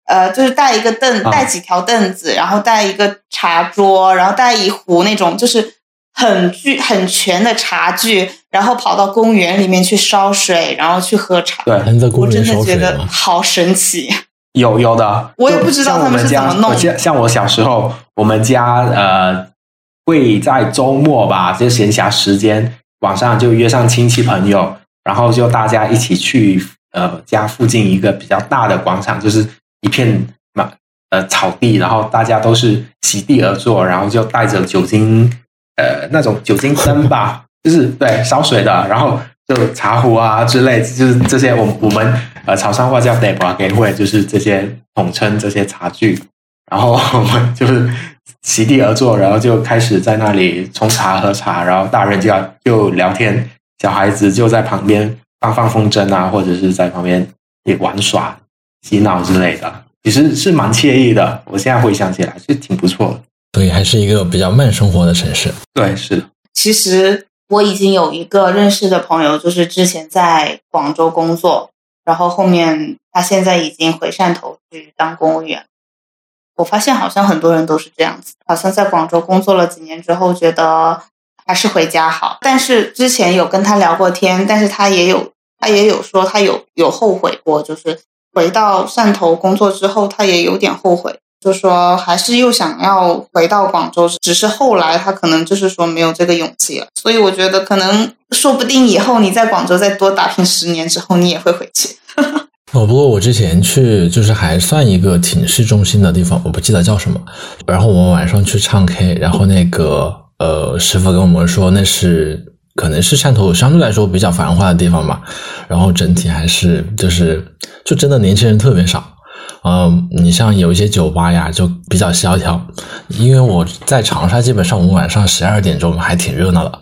呃，就是带一个凳，啊带几条凳子，然后带一个茶桌，然后带一壶那种就是很具很全的茶具，然后跑到公园里面去烧水，然后去喝茶。对，我真的觉得？好神奇。有有的，我也不知道他们是怎么弄我家像我小时候，我们家呃会在周末吧，就闲暇时间，晚上就约上亲戚朋友，然后就大家一起去呃家附近一个比较大的广场，就是一片嘛呃草地，然后大家都是席地而坐，然后就带着酒精呃那种酒精灯吧，就是对烧水的，然后就茶壶啊之类，就是这些我我们呃潮汕话叫 d e b a 给会，就是这些统称这些茶具，然后我们就是席地而坐，然后就开始在那里冲茶喝茶，然后大人就要就聊天，小孩子就在旁边放放风筝啊，或者是在旁边也玩耍、洗脑之类的，其实是蛮惬意的。我现在回想起来是挺不错的。所以还是一个比较慢生活的城市。对，是的，其实我已经有一个认识的朋友，就是之前在广州工作，然后后面他现在已经回汕头去当公务员。我发现好像很多人都是这样子，好像在广州工作了几年之后，觉得还是回家好。但是之前有跟他聊过天，但是他也有他也有说他有有后悔过，就是回到汕头工作之后，他也有点后悔，就说还是又想要回到广州，只是后来他可能就是说没有这个勇气了。所以我觉得可能说不定以后你在广州再多打拼十年之后，你也会回去。哦，不过我之前去就是还算一个挺市中心的地方，我不记得叫什么。然后我们晚上去唱 K，然后那个呃师傅跟我们说那是可能是汕头相对来说比较繁华的地方吧。然后整体还是就是就真的年轻人特别少。嗯，你像有一些酒吧呀就比较萧条，因为我在长沙，基本上我们晚上十二点钟还挺热闹的。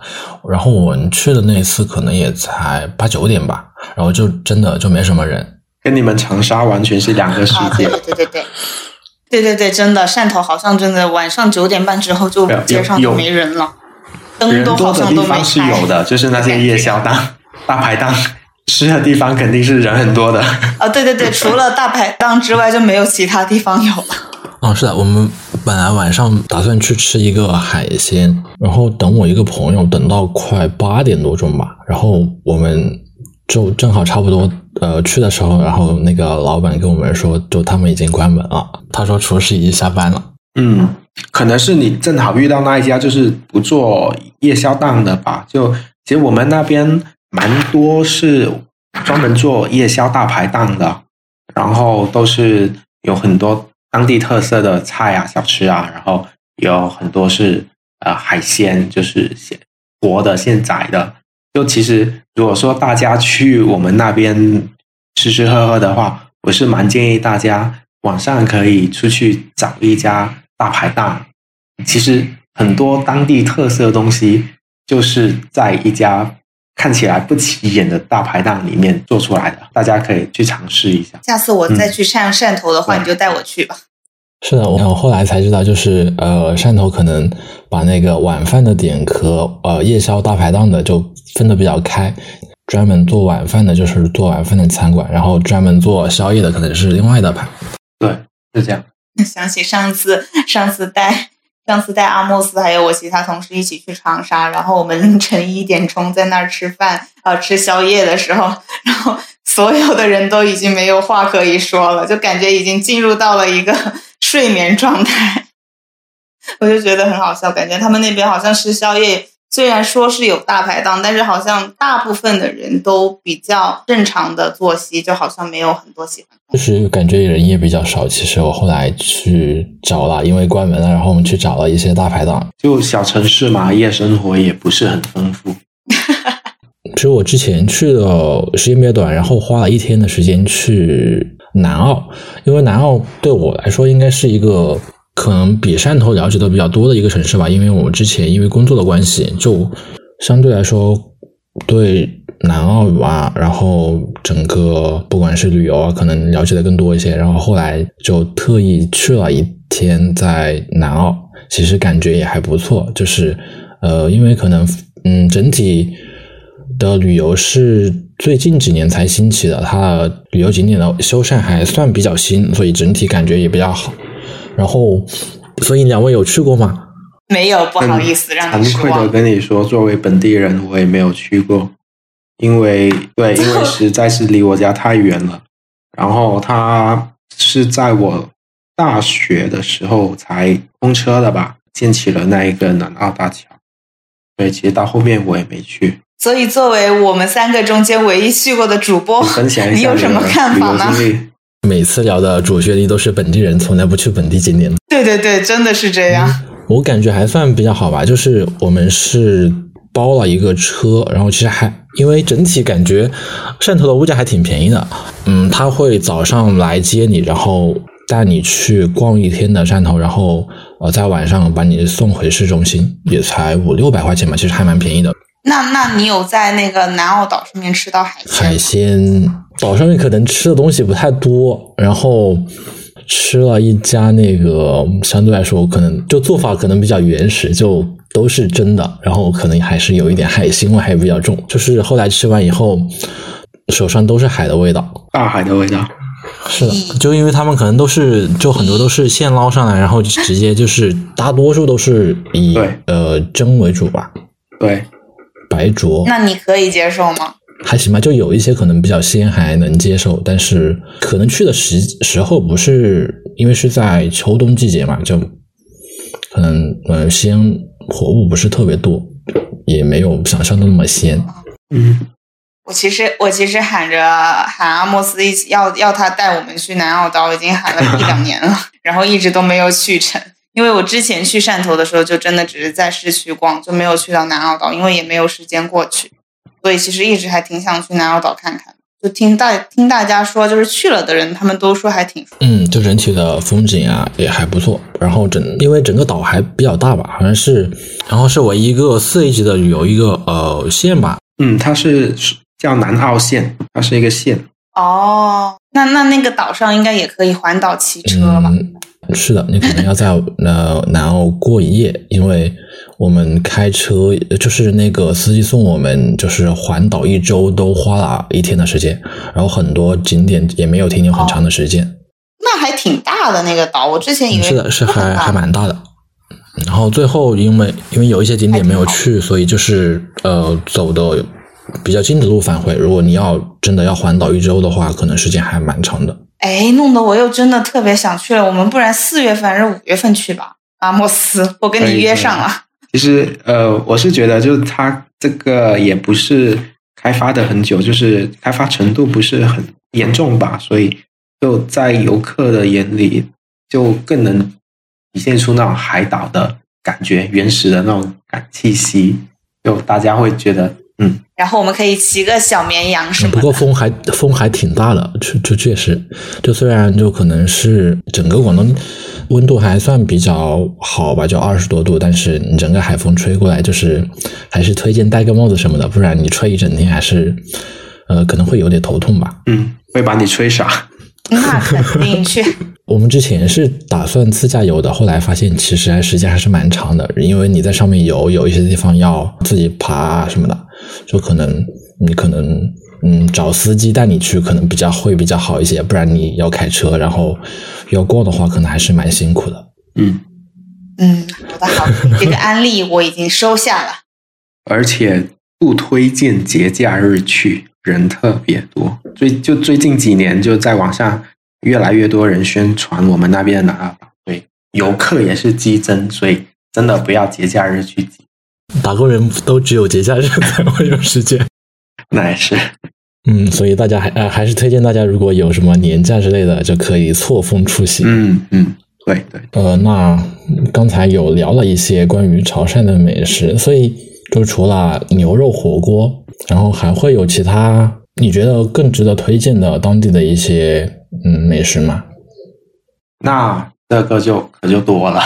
然后我们去的那一次可能也才八九点吧，然后就真的就没什么人。跟你们长沙完全是两个 世界。对对对对，对对对，真的汕头好像真的晚上九点半之后就街上就没人了，灯都好像都没开。是有的，就是那些夜宵档、大排档，吃的地方肯定是人很多的。啊，对对对，除了大排档之外就没有其他地方有了。哦，是的，我们本来晚上打算去吃一个海鲜，然后等我一个朋友等到快八点多钟吧，然后我们。就正好差不多，呃，去的时候，然后那个老板跟我们说，就他们已经关门了。他说厨师已经下班了。嗯，可能是你正好遇到那一家就是不做夜宵档的吧？就其实我们那边蛮多是专门做夜宵大排档的，然后都是有很多当地特色的菜啊、小吃啊，然后有很多是呃海鲜，就是现活的、现宰的。就其实，如果说大家去我们那边吃吃喝喝的话，我是蛮建议大家晚上可以出去找一家大排档。其实很多当地特色东西就是在一家看起来不起眼的大排档里面做出来的，大家可以去尝试一下。下次我再去汕汕头的话，你就带我去吧。是的，我后来才知道，就是呃，汕头可能把那个晚饭的点和呃夜宵大排档的就分的比较开，专门做晚饭的，就是做晚饭的餐馆，然后专门做宵夜的，可能是另外的盘。对，是这样。想起上次，上次带上次带阿莫斯还有我其他同事一起去长沙，然后我们凌晨一点钟在那儿吃饭，呃，吃宵夜的时候，然后所有的人都已经没有话可以说了，就感觉已经进入到了一个。睡眠状态，我就觉得很好笑，感觉他们那边好像吃宵夜，虽然说是有大排档，但是好像大部分的人都比较正常的作息，就好像没有很多喜欢。就是感觉人也比较少。其实我后来去找了，因为关门了，然后我们去找了一些大排档。就小城市嘛，夜生活也不是很丰富。其实我之前去的时间比较短，然后花了一天的时间去。南澳，因为南澳对我来说应该是一个可能比汕头了解的比较多的一个城市吧，因为我之前因为工作的关系，就相对来说对南澳啊，然后整个不管是旅游啊，可能了解的更多一些。然后后来就特意去了一天在南澳，其实感觉也还不错，就是呃，因为可能嗯整体。的旅游是最近几年才兴起的，它旅游景点的修缮还算比较新，所以整体感觉也比较好。然后，所以两位有去过吗？没有，不好意思，让你惭愧的跟你说，作为本地人，我也没有去过，因为对，因为实在是离我家太远了。然后他是在我大学的时候才通车的吧，建起了那一个南澳大桥。对，其实到后面我也没去。所以，作为我们三个中间唯一去过的主播，分享一下你有什么看法呢？每次聊的主旋律都是本地人，从来不去本地景点。对对对，真的是这样。我感觉还算比较好吧，就是我们是包了一个车，然后其实还因为整体感觉汕头的物价还挺便宜的。嗯，他会早上来接你，然后带你去逛一天的汕头，然后呃在晚上把你送回市中心，也才五六百块钱吧，其实还蛮便宜的。那那你有在那个南澳岛上面吃到海鲜？海鲜岛上面可能吃的东西不太多，然后吃了一家那个相对来说可能就做法可能比较原始，就都是蒸的，然后可能还是有一点海腥味还比较重。就是后来吃完以后，手上都是海的味道，大海的味道。是的，就因为他们可能都是就很多都是现捞上来，然后直接就是大多数都是以呃蒸为主吧。对。白灼，那你可以接受吗？还行吧，就有一些可能比较鲜，还能接受，但是可能去的时时候不是因为是在秋冬季节嘛，就可能呃鲜活物不是特别多，也没有想象的那么鲜。嗯，我其实我其实喊着喊阿莫斯一起要要他带我们去南澳岛，已经喊了一两年了，然后一直都没有去成。因为我之前去汕头的时候，就真的只是在市区逛，就没有去到南澳岛，因为也没有时间过去，所以其实一直还挺想去南澳岛看看。就听大听大家说，就是去了的人，他们都说还挺。嗯，就整体的风景啊也还不错。然后整因为整个岛还比较大吧，好像是，然后是唯一一个四 A 级的旅游一个呃县吧。嗯，它是是叫南澳县，它是一个县。哦，那那那个岛上应该也可以环岛骑车吧？嗯，是的，你可能要在呃南澳过一夜，因为我们开车就是那个司机送我们，就是环岛一周都花了一天的时间，然后很多景点也没有停留很长的时间。那还挺大的那个岛，我之前以为嗯是的，是还还蛮大的。然后最后因为因为有一些景点没有去，所以就是呃走的比较近的路返回。如果你要真的要环岛一周的话，可能时间还蛮长的。哎，弄得我又真的特别想去了。我们不然四月份还是五月份去吧？阿莫斯，我跟你约上了。其实呃，我是觉得就是它这个也不是开发的很久，就是开发程度不是很严重吧，所以就在游客的眼里就更能体现出那种海岛的感觉，原始的那种感气息，就大家会觉得嗯，然后我们可以骑个小绵羊什么的。不过风还风还挺大的，就就确实，就虽然就可能是整个广东温度还算比较好吧，就二十多度，但是你整个海风吹过来，就是还是推荐戴个帽子什么的，不然你吹一整天还是呃可能会有点头痛吧。嗯，会把你吹傻。那肯定去。我们之前是打算自驾游的，后来发现其实还时间还是蛮长的，因为你在上面游，有一些地方要自己爬啊什么的，就可能你可能嗯找司机带你去，可能比较会比较好一些，不然你要开车，然后要逛的话，可能还是蛮辛苦的。嗯，嗯，好的好的，这个安利我已经收下了。而且不推荐节假日去，人特别多。最就最近几年就在网上越来越多人宣传我们那边的南澳岛，对游客也是激增，所以真的不要节假日去挤。打工人都只有节假日才会有时间。那也是，嗯，所以大家还呃还是推荐大家，如果有什么年假之类的，就可以错峰出行。嗯嗯，对对，呃，那刚才有聊了一些关于潮汕的美食，所以就除了牛肉火锅，然后还会有其他你觉得更值得推荐的当地的一些嗯美食吗？那这个就可就多了。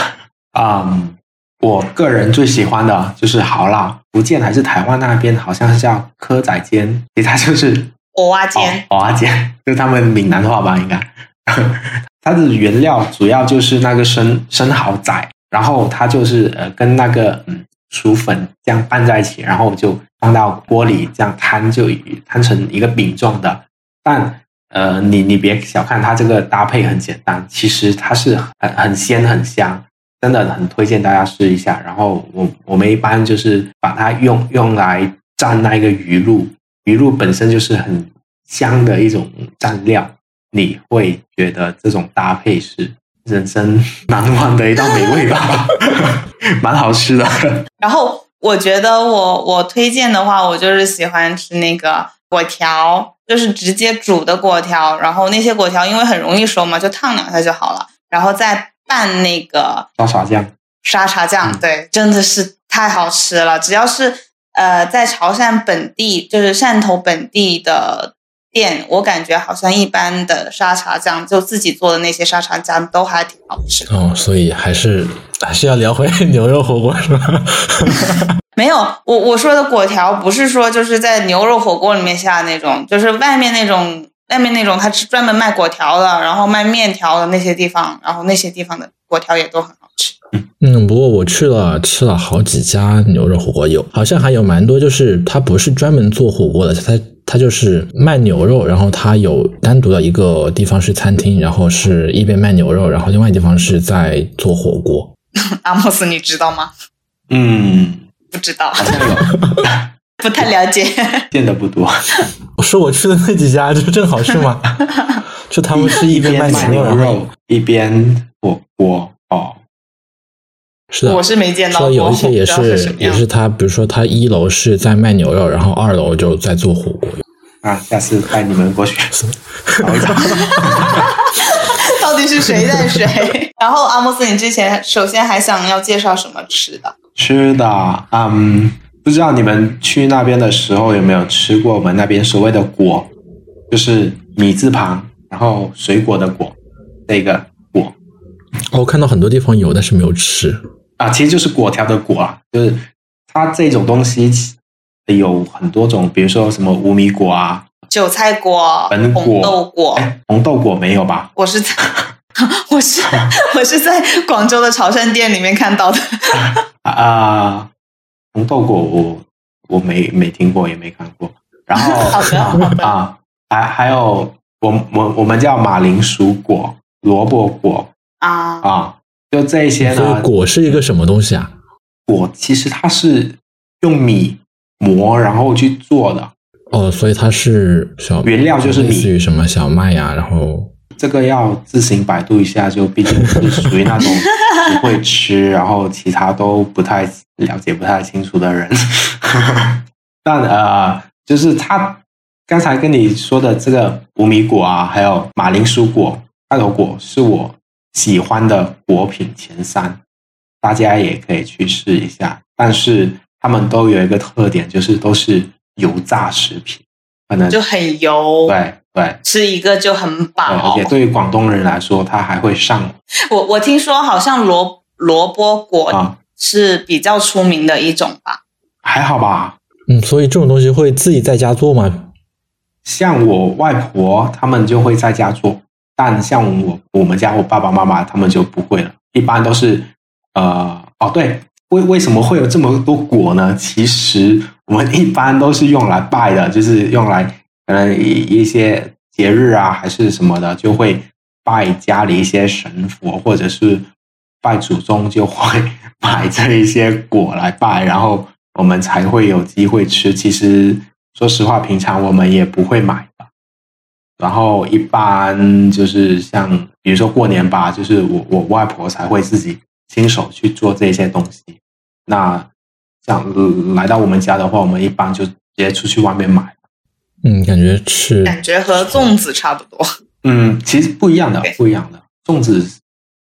嗯，我个人最喜欢的就是好辣，福建还是台湾那边好像是叫蚵仔煎，其实它就是蚵仔煎，蚵仔煎，就是他们闽南话吧，应该。它的原料主要就是那个生生蚝仔，然后它就是呃跟那个嗯薯粉这样拌在一起，然后就放到锅里这样摊，就摊成一个饼状的。但呃，你你别小看它这个搭配很简单，其实它是很很鲜很香，真的很推荐大家试一下。然后我我们一般就是把它用用来蘸那个鱼露，鱼露本身就是很香的一种蘸料，你会觉得这种搭配是人生难忘的一道美味吧，蛮好吃的。然后我觉得我我推荐的话，我就是喜欢吃那个果条，就是直接煮的果条。然后那些果条因为很容易熟嘛，就烫两下就好了，然后再拌那个沙茶酱，沙茶酱，嗯对，真的是太好吃了。只要是呃在潮汕本地，就是汕头本地的店，我感觉好像一般的沙茶酱，就自己做的那些沙茶酱都还挺好吃的。哦，所以还是还是要聊回 牛肉火锅是吧？没有，我我说的果条不是说就是在牛肉火锅里面下的那种，就是外面那种外面那种，它是专门卖果条的，然后卖面条的那些地方，然后那些地方的果条也都很好吃。嗯，不过我去了吃了好几家牛肉火锅，有好像还有蛮多，就是它不是专门做火锅的，它它就是卖牛肉，然后它有单独的一个地方是餐厅，然后是一边卖牛肉，然后另外地方是在做火锅。阿莫斯，你知道吗？嗯，不知道，好像有，不太了解。见的不多。我说我去的那几家，就正好是吗？就他们是一边卖牛肉，一边火锅哦，是的，我是没见到有一些也是也是他，比如说他一楼是在卖牛肉，然后二楼就在做火锅。啊，下次带你们过去 找一找。到底是谁带 谁？然后阿莫斯，你之前首先还想要介绍什么吃的？吃的，嗯，不知道你们去那边的时候有没有吃过我们那边所谓的果，就是米字旁，然后水果的果，那个果哦，我看到很多地方有，但是没有吃。啊，其实就是果条的果啊，就是它这种东西有很多种，比如说什么无米果啊，韭菜果、本果红豆果。哎，红豆果没有吧？我是在，我是我是在广州的潮汕店里面看到的。啊，红豆果我我没没听过，也没看过。然后 好的好的啊，还还有我我我们叫马铃薯果、萝卜果啊，啊，就这一些所以呢。果是一个什么东西啊？果其实它是用米磨然后去做的，哦，所以它是小原料就是米类似于什么小麦呀、然后这个要自行百度一下，就毕竟是属于那种不会吃，然后其他都不太了解、不太清楚的人。但呃，就是他刚才跟你说的这个无米果啊，还有马铃薯果、大头果，是我喜欢的果品前三，大家也可以去试一下。但是他们都有一个特点，就是都是油炸食品，可能就很油，对对。吃一个就很饱，而且。对于广东人来说，它还会上 我我听说好像萝萝卜果啊，是比较出名的一种吧？还好吧。嗯，所以这种东西会自己在家做吗？像我外婆他们就会在家做，但像我我们家我爸爸妈妈他们就不会了，一般都是呃哦对，为为什么会有这么多果呢？其实我们一般都是用来拜的，就是用来可能一一些节日啊还是什么的，就会拜家里一些神佛或者是拜祖宗，就会 买这一些果来拜，然后我们才会有机会吃。其实说实话，平常我们也不会买的。然后一般就是像比如说过年吧，就是我我外婆才会自己亲手去做这些东西。那像呃来到我们家的话，我们一般就直接出去外面买。嗯，感觉是感觉和粽子差不多。嗯，其实不一样的，不一样的。粽子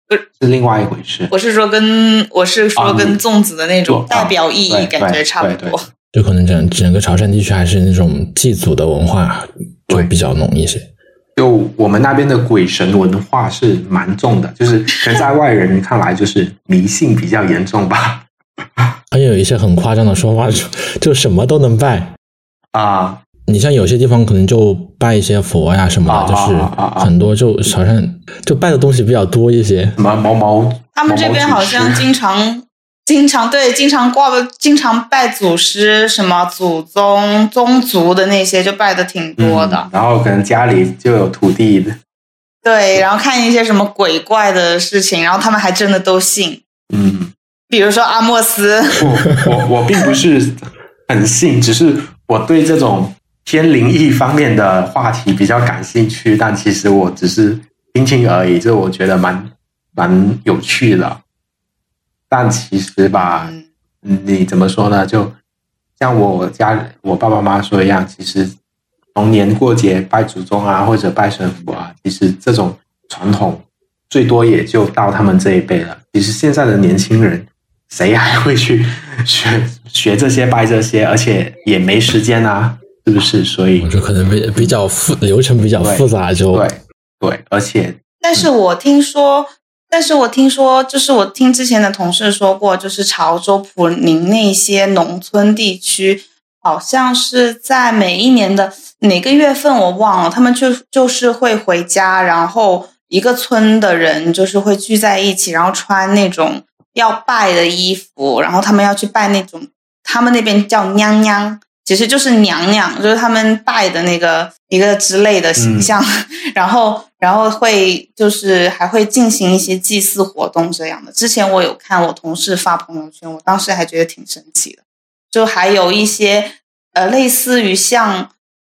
不是另外一回事。我是说跟我是说啊跟粽子的那种啊代表意义感觉差不多。就可能整整个潮汕地区还是那种祭祖的文化就比较浓一些。就我们那边的鬼神文化是蛮重的，就是可能在外人看来就是迷信比较严重吧。还有一些很夸张的说法，就就什么都能拜。啊，你像有些地方可能就拜一些佛呀什么的，啊就是很多就好像就拜的东西比较多一些。什么毛毛，他们这边好像经常、经常对，经常挂、经常拜祖师，什么祖宗、宗族的那些，就拜的挺多的。嗯然后可能家里就有土地的，对，然后看一些什么鬼怪的事情，然后他们还真的都信。嗯，比如说阿莫斯，我我我并不是很信，只是我对这种偏灵异方面的话题比较感兴趣，但其实我只是听听而已，就我觉得蛮蛮有趣的。但其实吧，你怎么说呢？就像我家我爸爸妈妈说一样，其实逢年过节拜祖宗啊，或者拜神佛啊，其实这种传统最多也就到他们这一辈了。其实现在的年轻人，谁还会去学学这些拜这些？而且也没时间啊，是不是？所以我就可能比比较复流程比较复杂，就对对，而且但是我听说，但是我听说，就是我听之前的同事说过，就是潮州、普宁那些农村地区，好像是在每一年的哪个月份我忘了，他们就就是会回家，然后一个村的人就是会聚在一起，然后穿那种要拜的衣服，然后他们要去拜那种，他们那边叫娘娘。其实就是娘娘，就是他们拜的那个一个之类的形象，然后然后会就是还会进行一些祭祀活动这样的。之前我有看我同事发朋友圈，我当时还觉得挺神奇的。就还有一些呃类似于像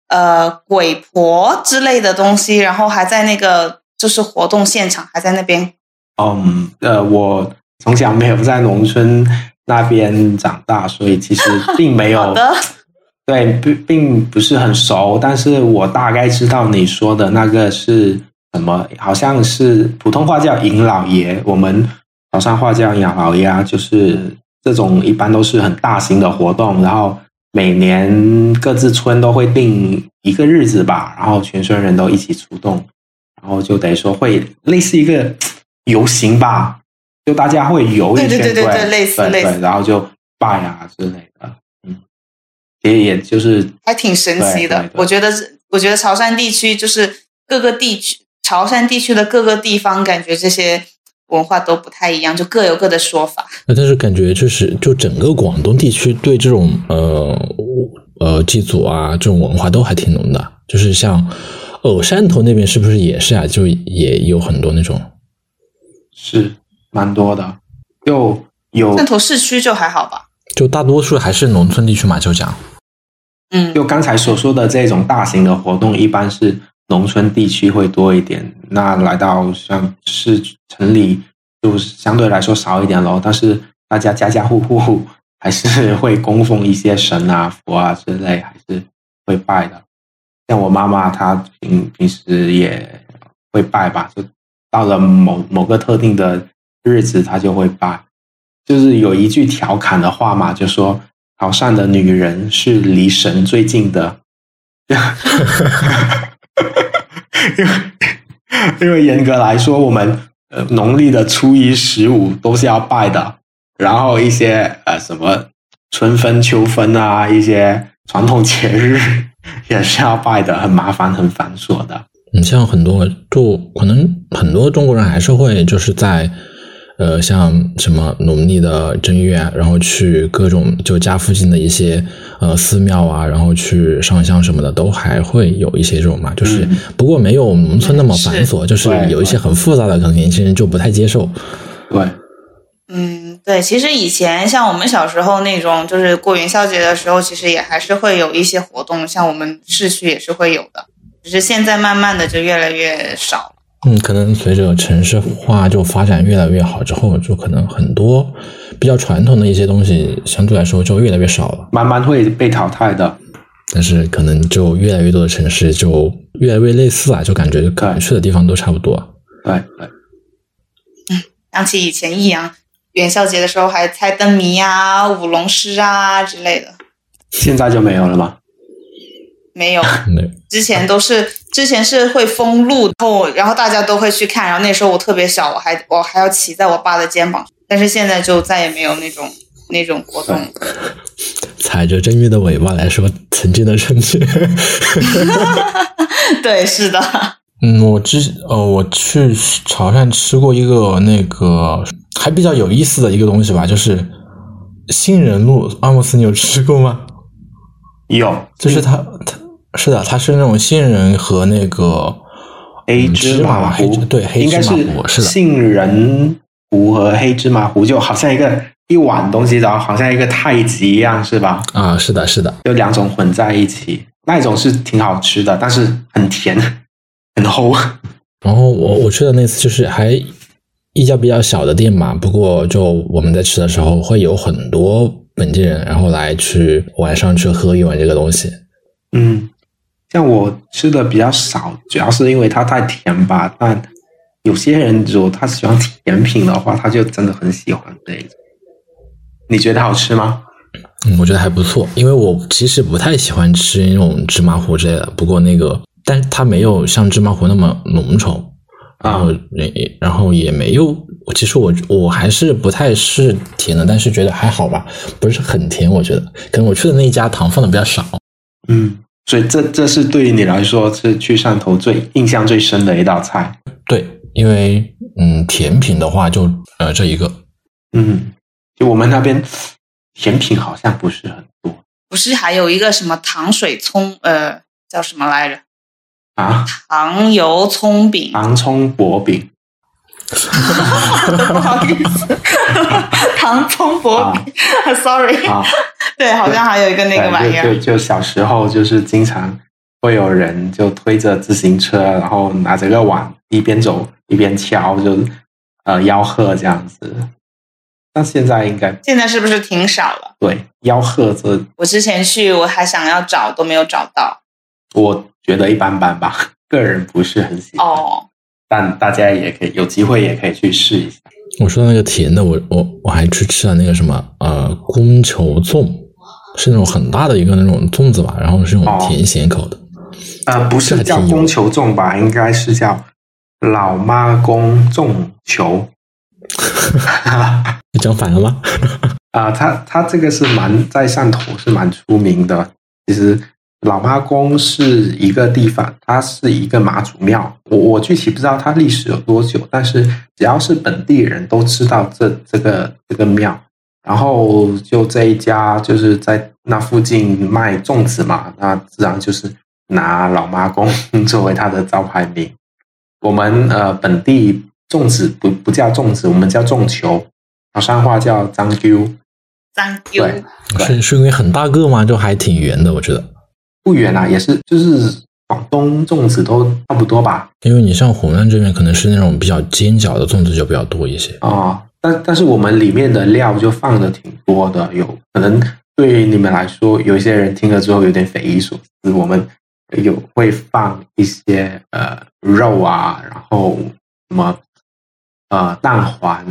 呃鬼婆之类的东西，然后还在那个就是活动现场还在那边？嗯，呃，我从小没有在农村那边长大，所以其实并没有的，对，并并不是很熟，但是我大概知道你说的那个是什么，好像是普通话叫尹老爷，我们潮汕话叫养老爷啊，就是这种一般都是很大型的活动，然后每年各自村都会定一个日子吧，然后全村人都一起出动，然后就等于说会类似一个游行吧，就大家会游一圈，对对对对对类似对类似。对，然后就拜啊之类也也就是还挺神奇的。我觉得是，我觉得潮汕地区就是各个地区，潮汕地区的各个地方，感觉这些文化都不太一样，就各有各的说法。那但是感觉就是就整个广东地区对这种呃呃祭祖啊这种文化都还挺浓的，就是像哦汕头那边是不是也是啊？就也有很多那种是蛮多的，就有汕头市区就还好吧，就大多数还是农村地区嘛，就讲嗯，就刚才所说的这种大型的活动，一般是农村地区会多一点。那来到像市城里，就相对来说少一点喽。但是大家家家户户还是会供奉一些神啊、佛啊之类，还是会拜的。像我妈妈，她平平时也会拜吧，就到了某某个特定的日子，她就会拜。就是有一句调侃的话嘛，就说潮汕的女人是离神最近的，因 为因为严格来说，我们呃农历的初一、十五都是要拜的，然后一些呃什么春分、秋分啊，一些传统节日也是要拜的，很麻烦、很繁琐的。你像很多就可能很多中国人还是会就是在呃像什么农历的正月啊，然后去各种就家附近的一些呃寺庙啊，然后去上香什么的，都还会有一些这种嘛，就是、嗯不过没有农村那么繁嗯琐，就是有一些很复杂的，可能年轻人就不太接受。对，嗯，对，其实以前像我们小时候那种，就是过元宵节的时候，其实也还是会有一些活动，像我们市区也是会有的，只是现在慢慢的就越来越少了。嗯，可能随着城市化就发展越来越好之后，就可能很多比较传统的一些东西相对来说就越来越少了。慢慢会被淘汰的。但是可能就越来越多的城市就越来越类似啊，就感觉可能去的地方都差不多。对对，嗯想起以前益阳元宵节的时候还猜灯谜啊、舞龙狮啊之类的，现在就没有了吗？没有，对，之前都是之前是会封路，然后然后大家都会去看，然后那时候我特别小，我还我还要骑在我爸的肩膀，但是现在就再也没有那种那种活动。踩着正月的尾巴来说曾经的春节。对，是的，嗯，我之呃，我去潮汕吃过一个那个还比较有意思的一个东西吧，就是杏仁露阿莫斯，你有吃过吗？有，就是它，它是的，它是那种杏仁和那个黑嗯芝麻黑糊，对黑应该芝麻糊是的，杏仁糊和黑芝麻糊，就好像一个一碗东西，然后好像一个太极一样，是吧？啊，是的，是的，就两种混在一起，那一种是挺好吃的，但是很甜，很齁。然后我我去的那次就是还一家比较小的店嘛，不过就我们在吃的时候会有很多本地人，然后来去晚上去喝一碗这个东西。嗯，像我吃的比较少，主要是因为它太甜吧。但有些人如果他喜欢甜品的话，他就真的很喜欢这一种。你觉得好吃吗？嗯，我觉得还不错，因为我其实不太喜欢吃那种芝麻糊之类的，不过那个，但是它没有像芝麻糊那么浓稠，然后也然后也没有，其实我我还是不太是甜的，但是觉得还好吧，不是很甜，我觉得可能我去的那一家糖放的比较少。嗯，所以这这是对于你来说是去汕头最印象最深的一道菜。对，因为嗯，甜品的话就呃这一个，嗯，就我们那边甜品好像不是很多。不是还有一个什么糖水葱，呃，叫什么来着？啊，糖油葱饼，糖葱薄饼不好意思，唐葱薄饼，sorry，啊，对，好像还有一个那个玩意儿，对就就就小时候就是经常会有人就推着自行车，然后拿着个碗，一边走一边敲，就呃吆喝这样子。那现在应该现在是不是挺少了？对吆喝这，我之前去我还想要找都没有找到。我觉得一般般吧，个人不是很喜欢。哦，但大家也可以有机会也可以去试一下。我说的那个甜的，我我我还去吃了那个什么呃宫球粽，是那种很大的一个那种粽子吧，然后是那种甜咸口的。呃，不是叫宫球粽吧？应该是叫老妈宫粽球。你 讲反了吗？啊，他他这个是蛮在汕头是蛮出名的。其实老妈宫是一个地方，它是一个妈祖庙。我我具体不知道它历史有多久，但是只要是本地人都知道这这个这个庙。然后就这一家就是在那附近卖粽子嘛，那自然就是拿老妈宫作为它的招牌名。我们呃本地。粽子不不叫粽子，我们叫粽球，潮汕话叫张丢。张丢，对，是是因为很大个吗？就还挺圆的，我觉得。不远啊，也是，就是广东粽子都差不多吧。因为你像湖南这边，可能是那种比较尖角的粽子就比较多一些啊。但但是我们里面的料就放的挺多的，有可能对于你们来说，有一些人听了之后有点匪夷所思。我们有会放一些呃肉啊，然后什么。呃，蛋黄，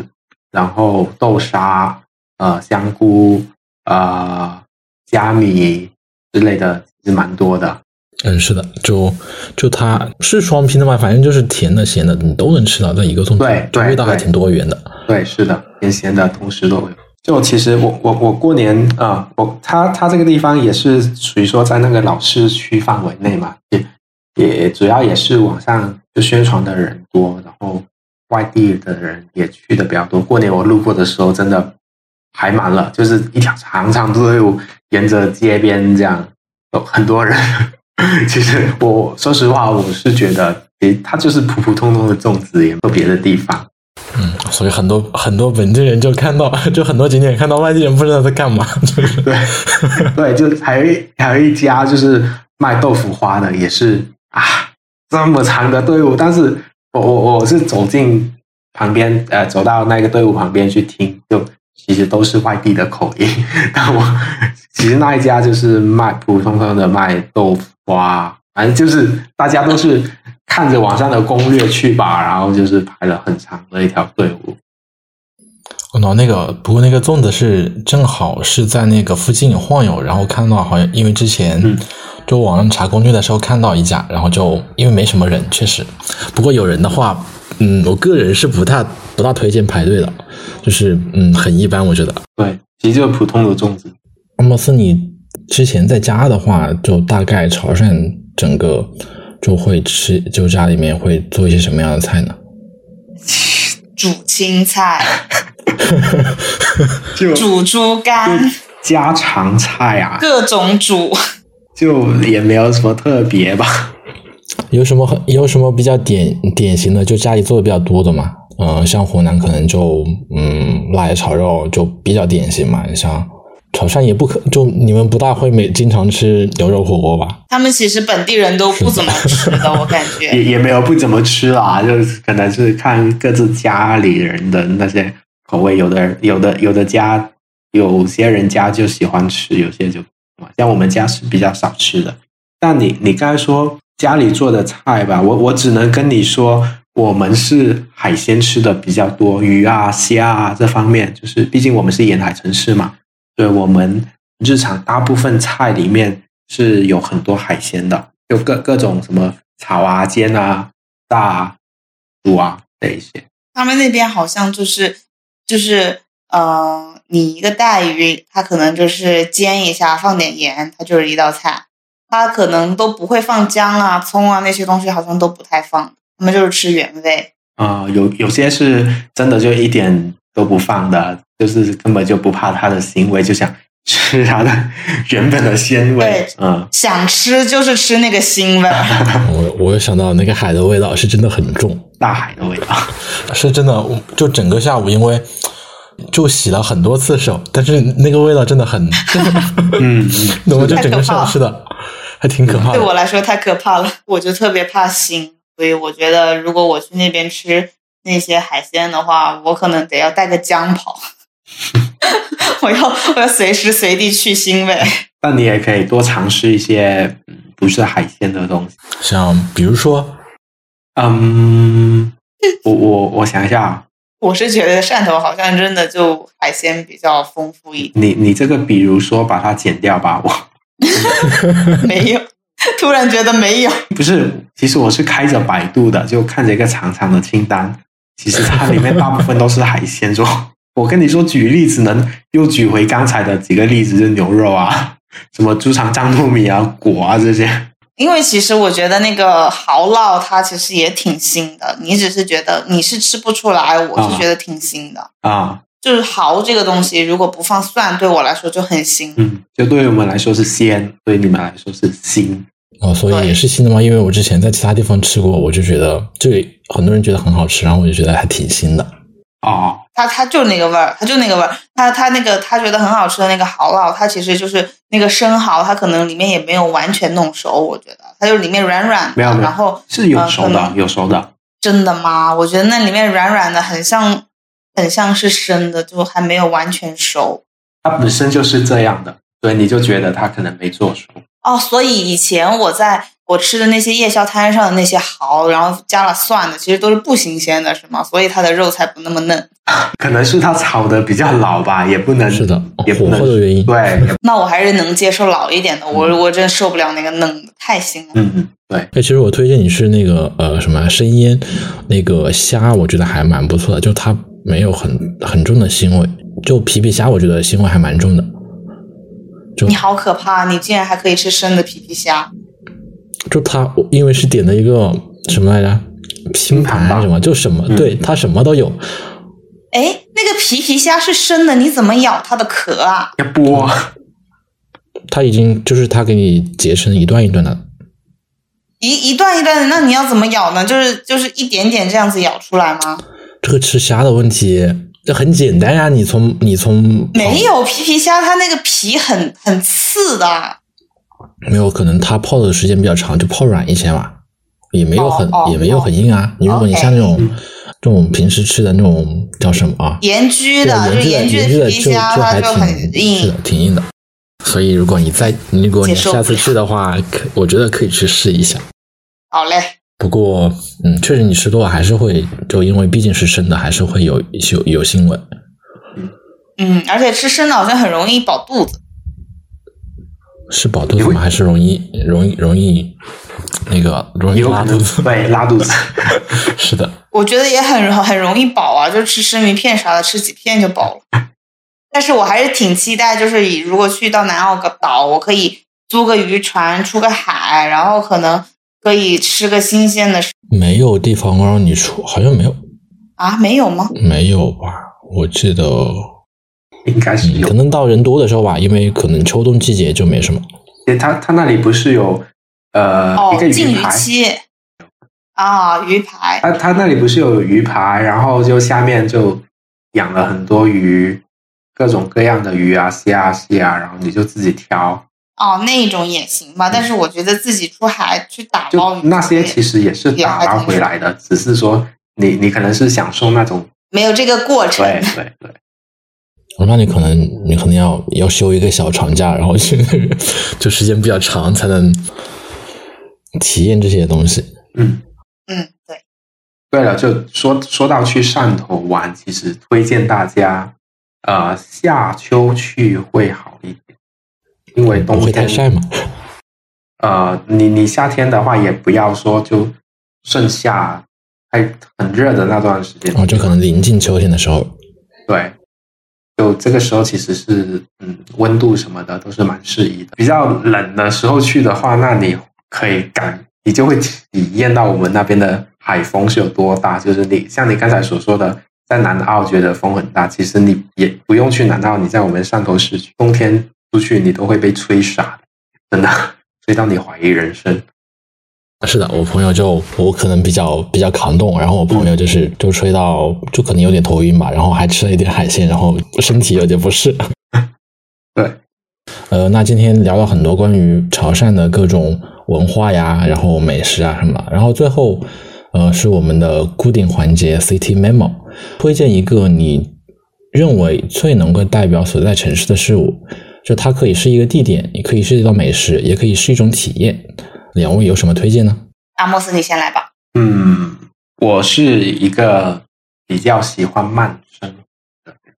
然后豆沙，呃，香菇，呃，虾米之类的，其实蛮多的。嗯，是的，就就它是双拼的嘛，反正就是甜的、咸的，你都能吃到在一个粽子。对对，味道还挺多元的。对，是的，甜咸的同时都有。就其实我我我过年啊，我他他这个地方也是属于说在那个老市区范围内嘛，也也主要也是网上就宣传的人多，然后。外地的人也去的比较多。过年我路过的时候，真的排满了，就是一条长长的队伍，沿着街边这样有很多人。其实我说实话，我是觉得，诶，它就是普普通通的粽子，也没有别的地方。嗯，所以很多很多本地人就看到，就很多景点看到外地人不知道在干嘛，就是对对，就还有一还有一家就是卖豆腐花的，也是啊，这么长的队伍，但是。我我我是走进旁边，呃，走到那个队伍旁边去听，就其实都是外地的口音。但我其实那一家就是卖普普通通的卖豆腐花，反正就是大家都是看着网上的攻略去吧，然后就是排了很长的一条队伍。哦，那个不过那个粽子是正好是在那个附近晃悠，然后看到好像因为之前。就网上查攻略的时候看到一家，然后就因为没什么人，确实。不过有人的话，嗯，我个人是不太不大推荐排队的，就是嗯，很一般，我觉得。对，其实就是普通的粽子。那么是你之前在家的话，就大概潮汕整个就会吃，就家里面会做一些什么样的菜呢？煮青菜，就煮猪肝，家常菜啊，各种煮。就也没有什么特别吧，有什么很有什么比较典典型的，就家里做的比较多的嘛？嗯，像湖南可能就嗯辣爷炒肉就比较典型嘛。你像潮汕也不可，就你们不大会每经常吃牛肉火锅吧？他们其实本地人都不怎么吃的，我感觉也也没有不怎么吃啦，就可能是看各自家里人的那些口味，有的有的有的家有些人家就喜欢吃，有些就。像我们家是比较少吃的，但你你刚才说家里做的菜吧，我我只能跟你说，我们是海鲜吃的比较多，鱼啊虾啊这方面，就是毕竟我们是沿海城市嘛，所以我们日常大部分菜里面是有很多海鲜的，就各各种什么炒啊、煎啊、炸啊、煮啊这一些。他们那边好像就是就是嗯。你一个带鱼，它可能就是煎一下，放点盐，它就是一道菜。它可能都不会放姜啊、葱啊那些东西，好像都不太放。他们就是吃原味。啊，有有些是真的就一点都不放的，就是根本就不怕它的腥味，就想吃它的 原本的鲜味。嗯，想吃就是吃那个腥味。我我想到那个海的味道是真的很重，大海的味道 是真的。就整个下午，因为。就洗了很多次手，但是那个味道真的很，嗯，那我就整个手吃的，还挺可怕的。对我来说太可怕了，我就特别怕腥，所以我觉得如果我去那边吃那些海鲜的话，我可能得要带个姜跑，我要我要随时随地去腥味。但你也可以多尝试一些嗯不是海鲜的东西，像比如说，嗯，我我我想一下啊，我是觉得汕头好像真的就海鲜比较丰富一点，你你这个比如说把它剪掉吧，我。没有，突然觉得没有。不是，其实我是开着百度的，就看着一个长长的清单，其实它里面大部分都是海鲜。说，我跟你说，举例子能又举回刚才的几个例子，就牛肉啊，什么猪肠酱糯米啊、果啊这些。因为其实我觉得那个蚝烙它其实也挺腥的，你只是觉得你是吃不出来，我是觉得挺腥的。啊，就是蚝这个东西，如果不放蒜，对我来说就很腥。嗯，就对于我们来说是鲜，对你们来说是腥。哦，所以也是新的吗？因为我之前在其他地方吃过，我就觉得这里很多人觉得很好吃，然后我就觉得还挺新的。哦，它它就那个味儿，它就那个味儿。它它那个他觉得很好吃的那个蚝烙，它其实就是那个生蚝，它可能里面也没有完全弄熟，我觉得它就里面软软的，没有没有然后是有熟的，呃有熟的。真的吗？我觉得那里面软软的，很像很像是生的，就还没有完全熟。它本身就是这样的，所以你就觉得它可能没做熟。哦，所以以前我在我吃的那些夜宵摊上的那些蚝，然后加了蒜的，其实都是不新鲜的，是吗？所以它的肉才不那么嫩。可能是它炒的比较老吧，也不能是的，火也不能候的原因。对，那我还是能接受老一点的，我我真受不了那个嫩的，太腥了。嗯嗯，对，哎，其实我推荐你是那个呃什么生腌那个虾，我觉得还蛮不错的，就它没有很很重的腥味，就皮皮虾我觉得腥味还蛮重的。就你好可怕！你竟然还可以吃生的皮皮虾？就它我因为是点的一个什么来着拼盘吧什么，就什么、嗯对它什么都有。哎，那个皮皮虾是生的，你怎么咬它的壳啊？要剥。它已经就是它给你截成一段一段的，一一段一段的，那你要怎么咬呢？就是就是一点点这样子咬出来吗？这个吃虾的问题，这很简单呀、你从你从没有皮皮虾，它那个皮很很刺的。没有可能它泡的时间比较长，就泡软一些嘛，也没有很、也没有很硬啊。你如果你像那种、这种平时吃的那种叫什么啊？盐焗的，就盐盐焗焗的盐焗的就皮皮虾，就还它就很挺是的硬。，挺硬的。所以如果你再如果你下次去的话，可我觉得可以去试一下。好嘞，不过，嗯，确实你吃多了还是会，就因为毕竟是生的，还是会有有有腥味。嗯，而且吃生的好像很容易饱肚子。是饱肚子吗？还是容易容易容易那个容易拉肚子？对拉肚子。是的，我觉得也很很容易饱啊，就吃生鱼片啥的，吃几片就饱了。但是我还是挺期待，就是以如果去到南澳个岛，我可以租个渔船出个海，然后可能可以吃个新鲜的没有地方让你出，好像没有，啊？没有吗？没有吧？我记得，应该是可。能到人多的时候吧，因为可能秋冬季节就没什么。他他那里不是有呃、哦一个，禁渔鱼排，期啊，鱼排他他那里不是有鱼排，然后就下面就养了很多鱼，各种各样的鱼啊、虾啊、蟹啊，然后你就自己挑。哦，那种也行吧。但是我觉得自己出海去打就捞鱼，那些其实也是打捞回来的，只是说你你可能是享受那种没有这个过程。对对对，哦那你可能你可能要要休一个小长假，然后去，就时间比较长，才能体验这些东西。嗯。嗯，对。对了，就说说到去汕头玩，其实推荐大家，呃，夏秋去会好因为冬天会太天，晒嘛？呃，你你夏天的话也不要说就盛夏还很热的那段时间，哦，就可能临近秋天的时候，对，就这个时候其实是嗯温度什么的都是蛮适宜的。比较冷的时候去的话，那你可以感，你就会体验到我们那边的海风是有多大。就是你像你刚才所说的，在南澳觉得风很大，其实你也不用去南澳，你在我们汕头市区，冬天出去你都会被吹傻的，真的。吹到你怀疑人生。是的，我朋友就我可能比较比较抗冻，然后我朋友就是就吹到就可能有点头晕吧，然后还吃了一点海鲜，然后身体有点不适。对，呃，那今天聊了很多关于潮汕的各种文化呀，然后美食啊什么，然后最后呃是我们的固定环节 City Memo，推荐一个你认为最能够代表所在城市的事物，就它可以是一个地点，也可以是一道美食，也可以是一种体验。两位有什么推荐呢？阿莫斯，你先来吧。嗯，我是一个比较喜欢慢生的人，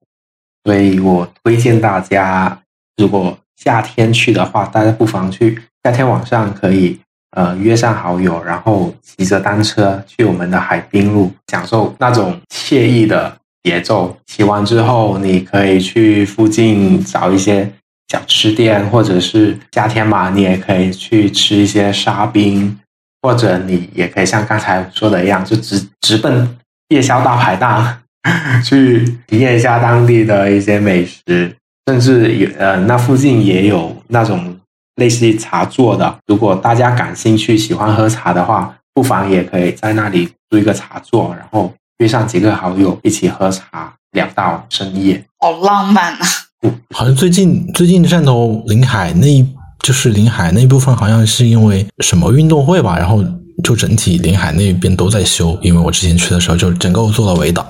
所以我推荐大家，如果夏天去的话，大家不妨去夏天晚上可以呃约上好友，然后骑着单车去我们的海滨路，享受那种惬意的节奏。骑完之后，你可以去附近找一些小吃店，或者是夏天嘛，你也可以去吃一些沙冰。或者你也可以像刚才说的一样，就直直奔夜宵大排档 去体验一下当地的一些美食，甚至有呃那附近也有那种类似于茶座的。如果大家感兴趣、喜欢喝茶的话，不妨也可以在那里租一个茶座，然后约上几个好友一起喝茶，聊到深夜。好浪漫啊！好像最近最近汕头临海那一。就是临海那一部分好像是因为什么运动会吧，然后就整体临海那边都在修。因为我之前去的时候，就整个做了围挡。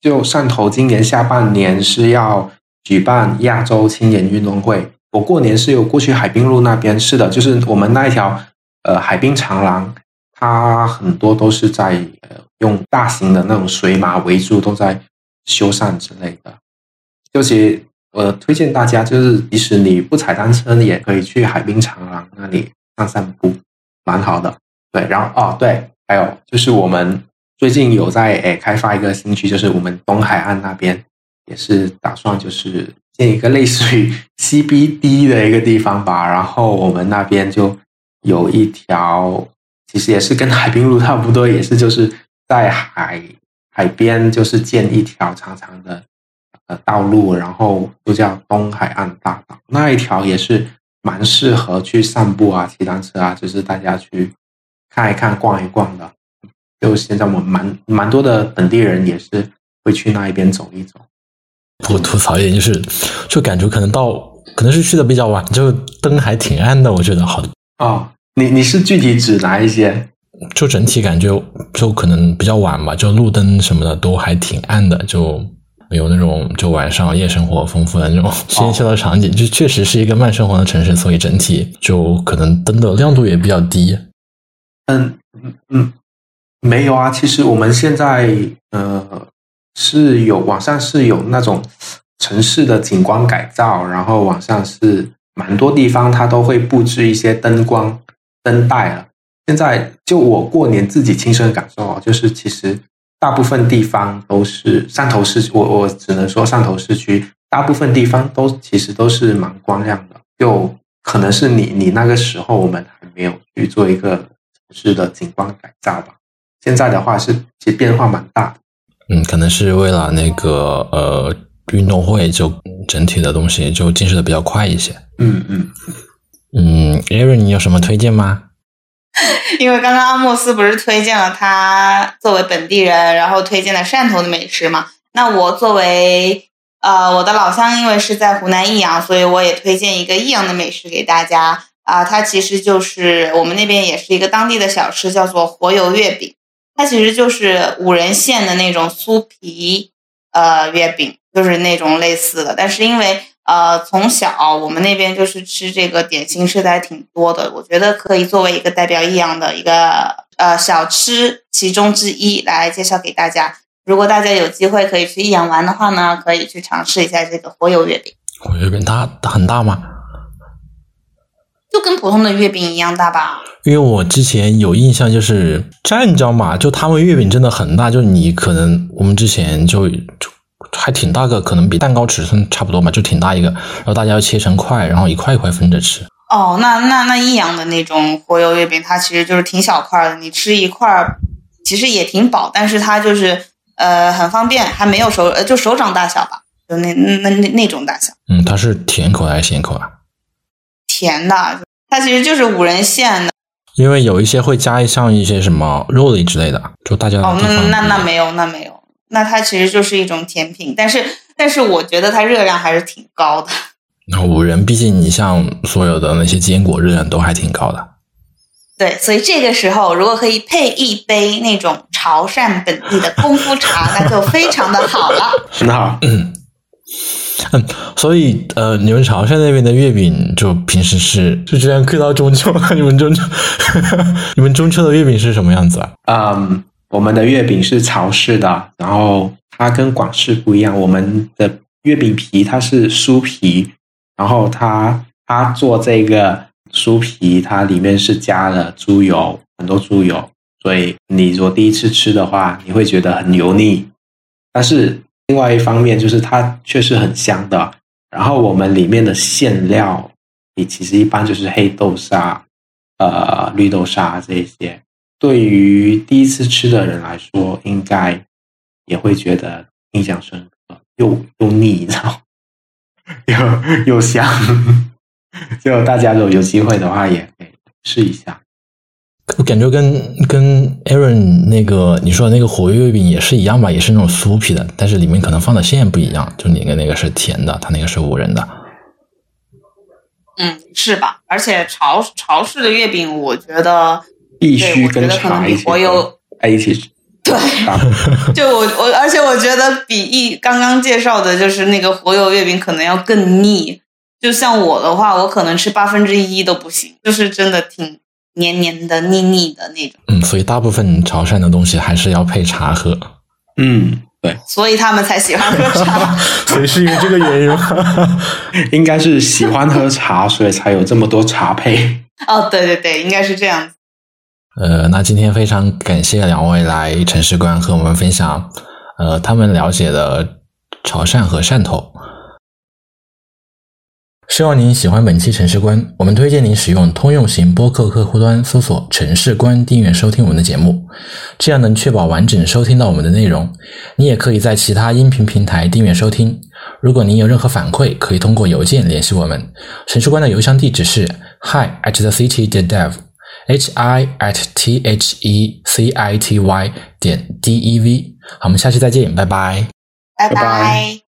就汕头今年下半年是要举办亚洲青年运动会，我过年是有过去海滨路那边。是的，就是我们那一条呃海滨长廊，它很多都是在呃用大型的那种水马围住，都在修缮之类的。尤其。我推荐大家，就是即使你不踩单车，你也可以去海滨长廊那里散散步，蛮好的。对，然后哦，对，还有就是我们最近有在诶开发一个新区，就是我们东海岸那边也是打算就是建一个类似于 CBD 的一个地方吧。然后我们那边就有一条，其实也是跟海滨路差不多，也是就是在海海边，就是建一条长长的。道路，然后就叫东海岸大道，那一条也是蛮适合去散步啊、骑单车啊，就是大家去看一看、逛一逛的。就现在我们蛮蛮多的本地人也是会去那一边走一走。我吐槽一点就是，就感觉可能到可能是去的比较晚，就灯还挺暗的。我觉得好哦，你你是具体指哪一些？就整体感觉就可能比较晚吧，就路灯什么的都还挺暗的，就。有那种就晚上夜生活丰富的那种 喧嚣的场景，就确实是一个慢生活的城市，所以整体就可能灯的亮度也比较低。嗯嗯嗯，没有啊，其实我们现在呃是有网上是有那种城市的景观改造，然后网上是蛮多地方它都会布置一些灯光灯带了。现在就我过年自己亲身感受啊，就是其实。大部分地方都是汕头市，我我只能说汕头市区大部分地方都其实都是蛮光亮的，就可能是你你那个时候我们还没有去做一个城市的景观改造吧。现在的话是其实变化蛮大的，嗯，可能是为了那个呃运动会，就整体的东西就建设的比较快一些。嗯嗯嗯，Aaron，你有什么推荐吗？因为刚刚阿莫斯不是推荐了他作为本地人，然后推荐了汕头的美食嘛？那我作为呃我的老乡，因为是在湖南益阳，所以我也推荐一个益阳的美食给大家啊。它其实就是我们那边也是一个当地的小吃，叫做活油月饼。它其实就是五仁县的那种酥皮呃月饼，就是那种类似的，但是因为。呃，从小我们那边就是吃这个点心吃的还挺多的，我觉得可以作为一个代表益阳的一个呃小吃其中之一来介绍给大家。如果大家有机会可以去益阳玩的话呢，可以去尝试一下这个活油月饼。活油月饼大很大吗？就跟普通的月饼一样大吧。因为我之前有印象，就是湛江嘛，就他们月饼真的很大，就你可能我们之前就就。还挺大个，可能比蛋糕尺寸差不多嘛，就挺大一个。然后大家要切成块，然后一块一块分着吃。哦，那那那益阳的那种活油月饼，它其实就是挺小块的，你吃一块其实也挺饱，但是它就是呃很方便，还没有手呃就手掌大小吧，就那那那那种大小。嗯，它是甜口还是咸口啊？甜的，它其实就是五仁馅的。因为有一些会加上一些什么肉类之类的，就大家哦，那那那没有，那没有。那它其实就是一种甜品，但是但是我觉得它热量还是挺高的。那五仁，毕竟你像所有的那些坚果热量都还挺高的。对，所以这个时候如果可以配一杯那种潮汕本地的功夫茶，那就非常的好了。那好，嗯嗯，所以呃，你们潮汕那边的月饼就平时是就这样 Q 到中秋了？你们中秋你们中秋的月饼是什么样子啊？嗯，我们的月饼是潮式的，然后它跟广式不一样，我们的月饼皮它是酥皮，然后它它做这个酥皮，它里面是加了猪油，很多猪油，所以你如果第一次吃的话，你会觉得很油腻，但是另外一方面就是它确实很香的。然后我们里面的馅料，你其实一般就是黑豆沙、呃绿豆沙这些。对于第一次吃的人来说，应该也会觉得印象深刻，又又腻，你知道，又又香。就大家如果有机会的话，也可以试一下。我感觉跟跟 Aaron 那个你说的那个活跃月饼也是一样吧，也是那种酥皮的，但是里面可能放的馅不一样，就你的那个是甜的，它那个是五仁的。嗯，是吧？而且潮潮式的月饼，我觉得必须跟茶一起吃。对，就我我，而且我觉得比一刚刚介绍的就是那个活油月饼可能要更腻。就像我的话，我可能吃八分之一都不行，就是真的挺黏黏的、腻腻的那种。嗯，所以大部分潮汕的东西还是要配茶喝。嗯，对，所以他们才喜欢喝茶。所以是因为这个原因吗？应该是喜欢喝茶，所以才有这么多茶配。哦，对对对，应该是这样子。呃，那今天非常感谢两位来城市观和我们分享，呃，他们了解的潮汕和汕头。希望您喜欢本期城市观，我们推荐您使用通用型播客客户端搜索“城市观”订阅收听我们的节目，这样能确保完整收听到我们的内容。你也可以在其他音频平台订阅收听。如果您有任何反馈，可以通过邮件联系我们。城市观的邮箱地址是 hi at the city 点 dev。H i at t h e c i t y 点 d e v，好，我们下期再见，拜拜。拜拜拜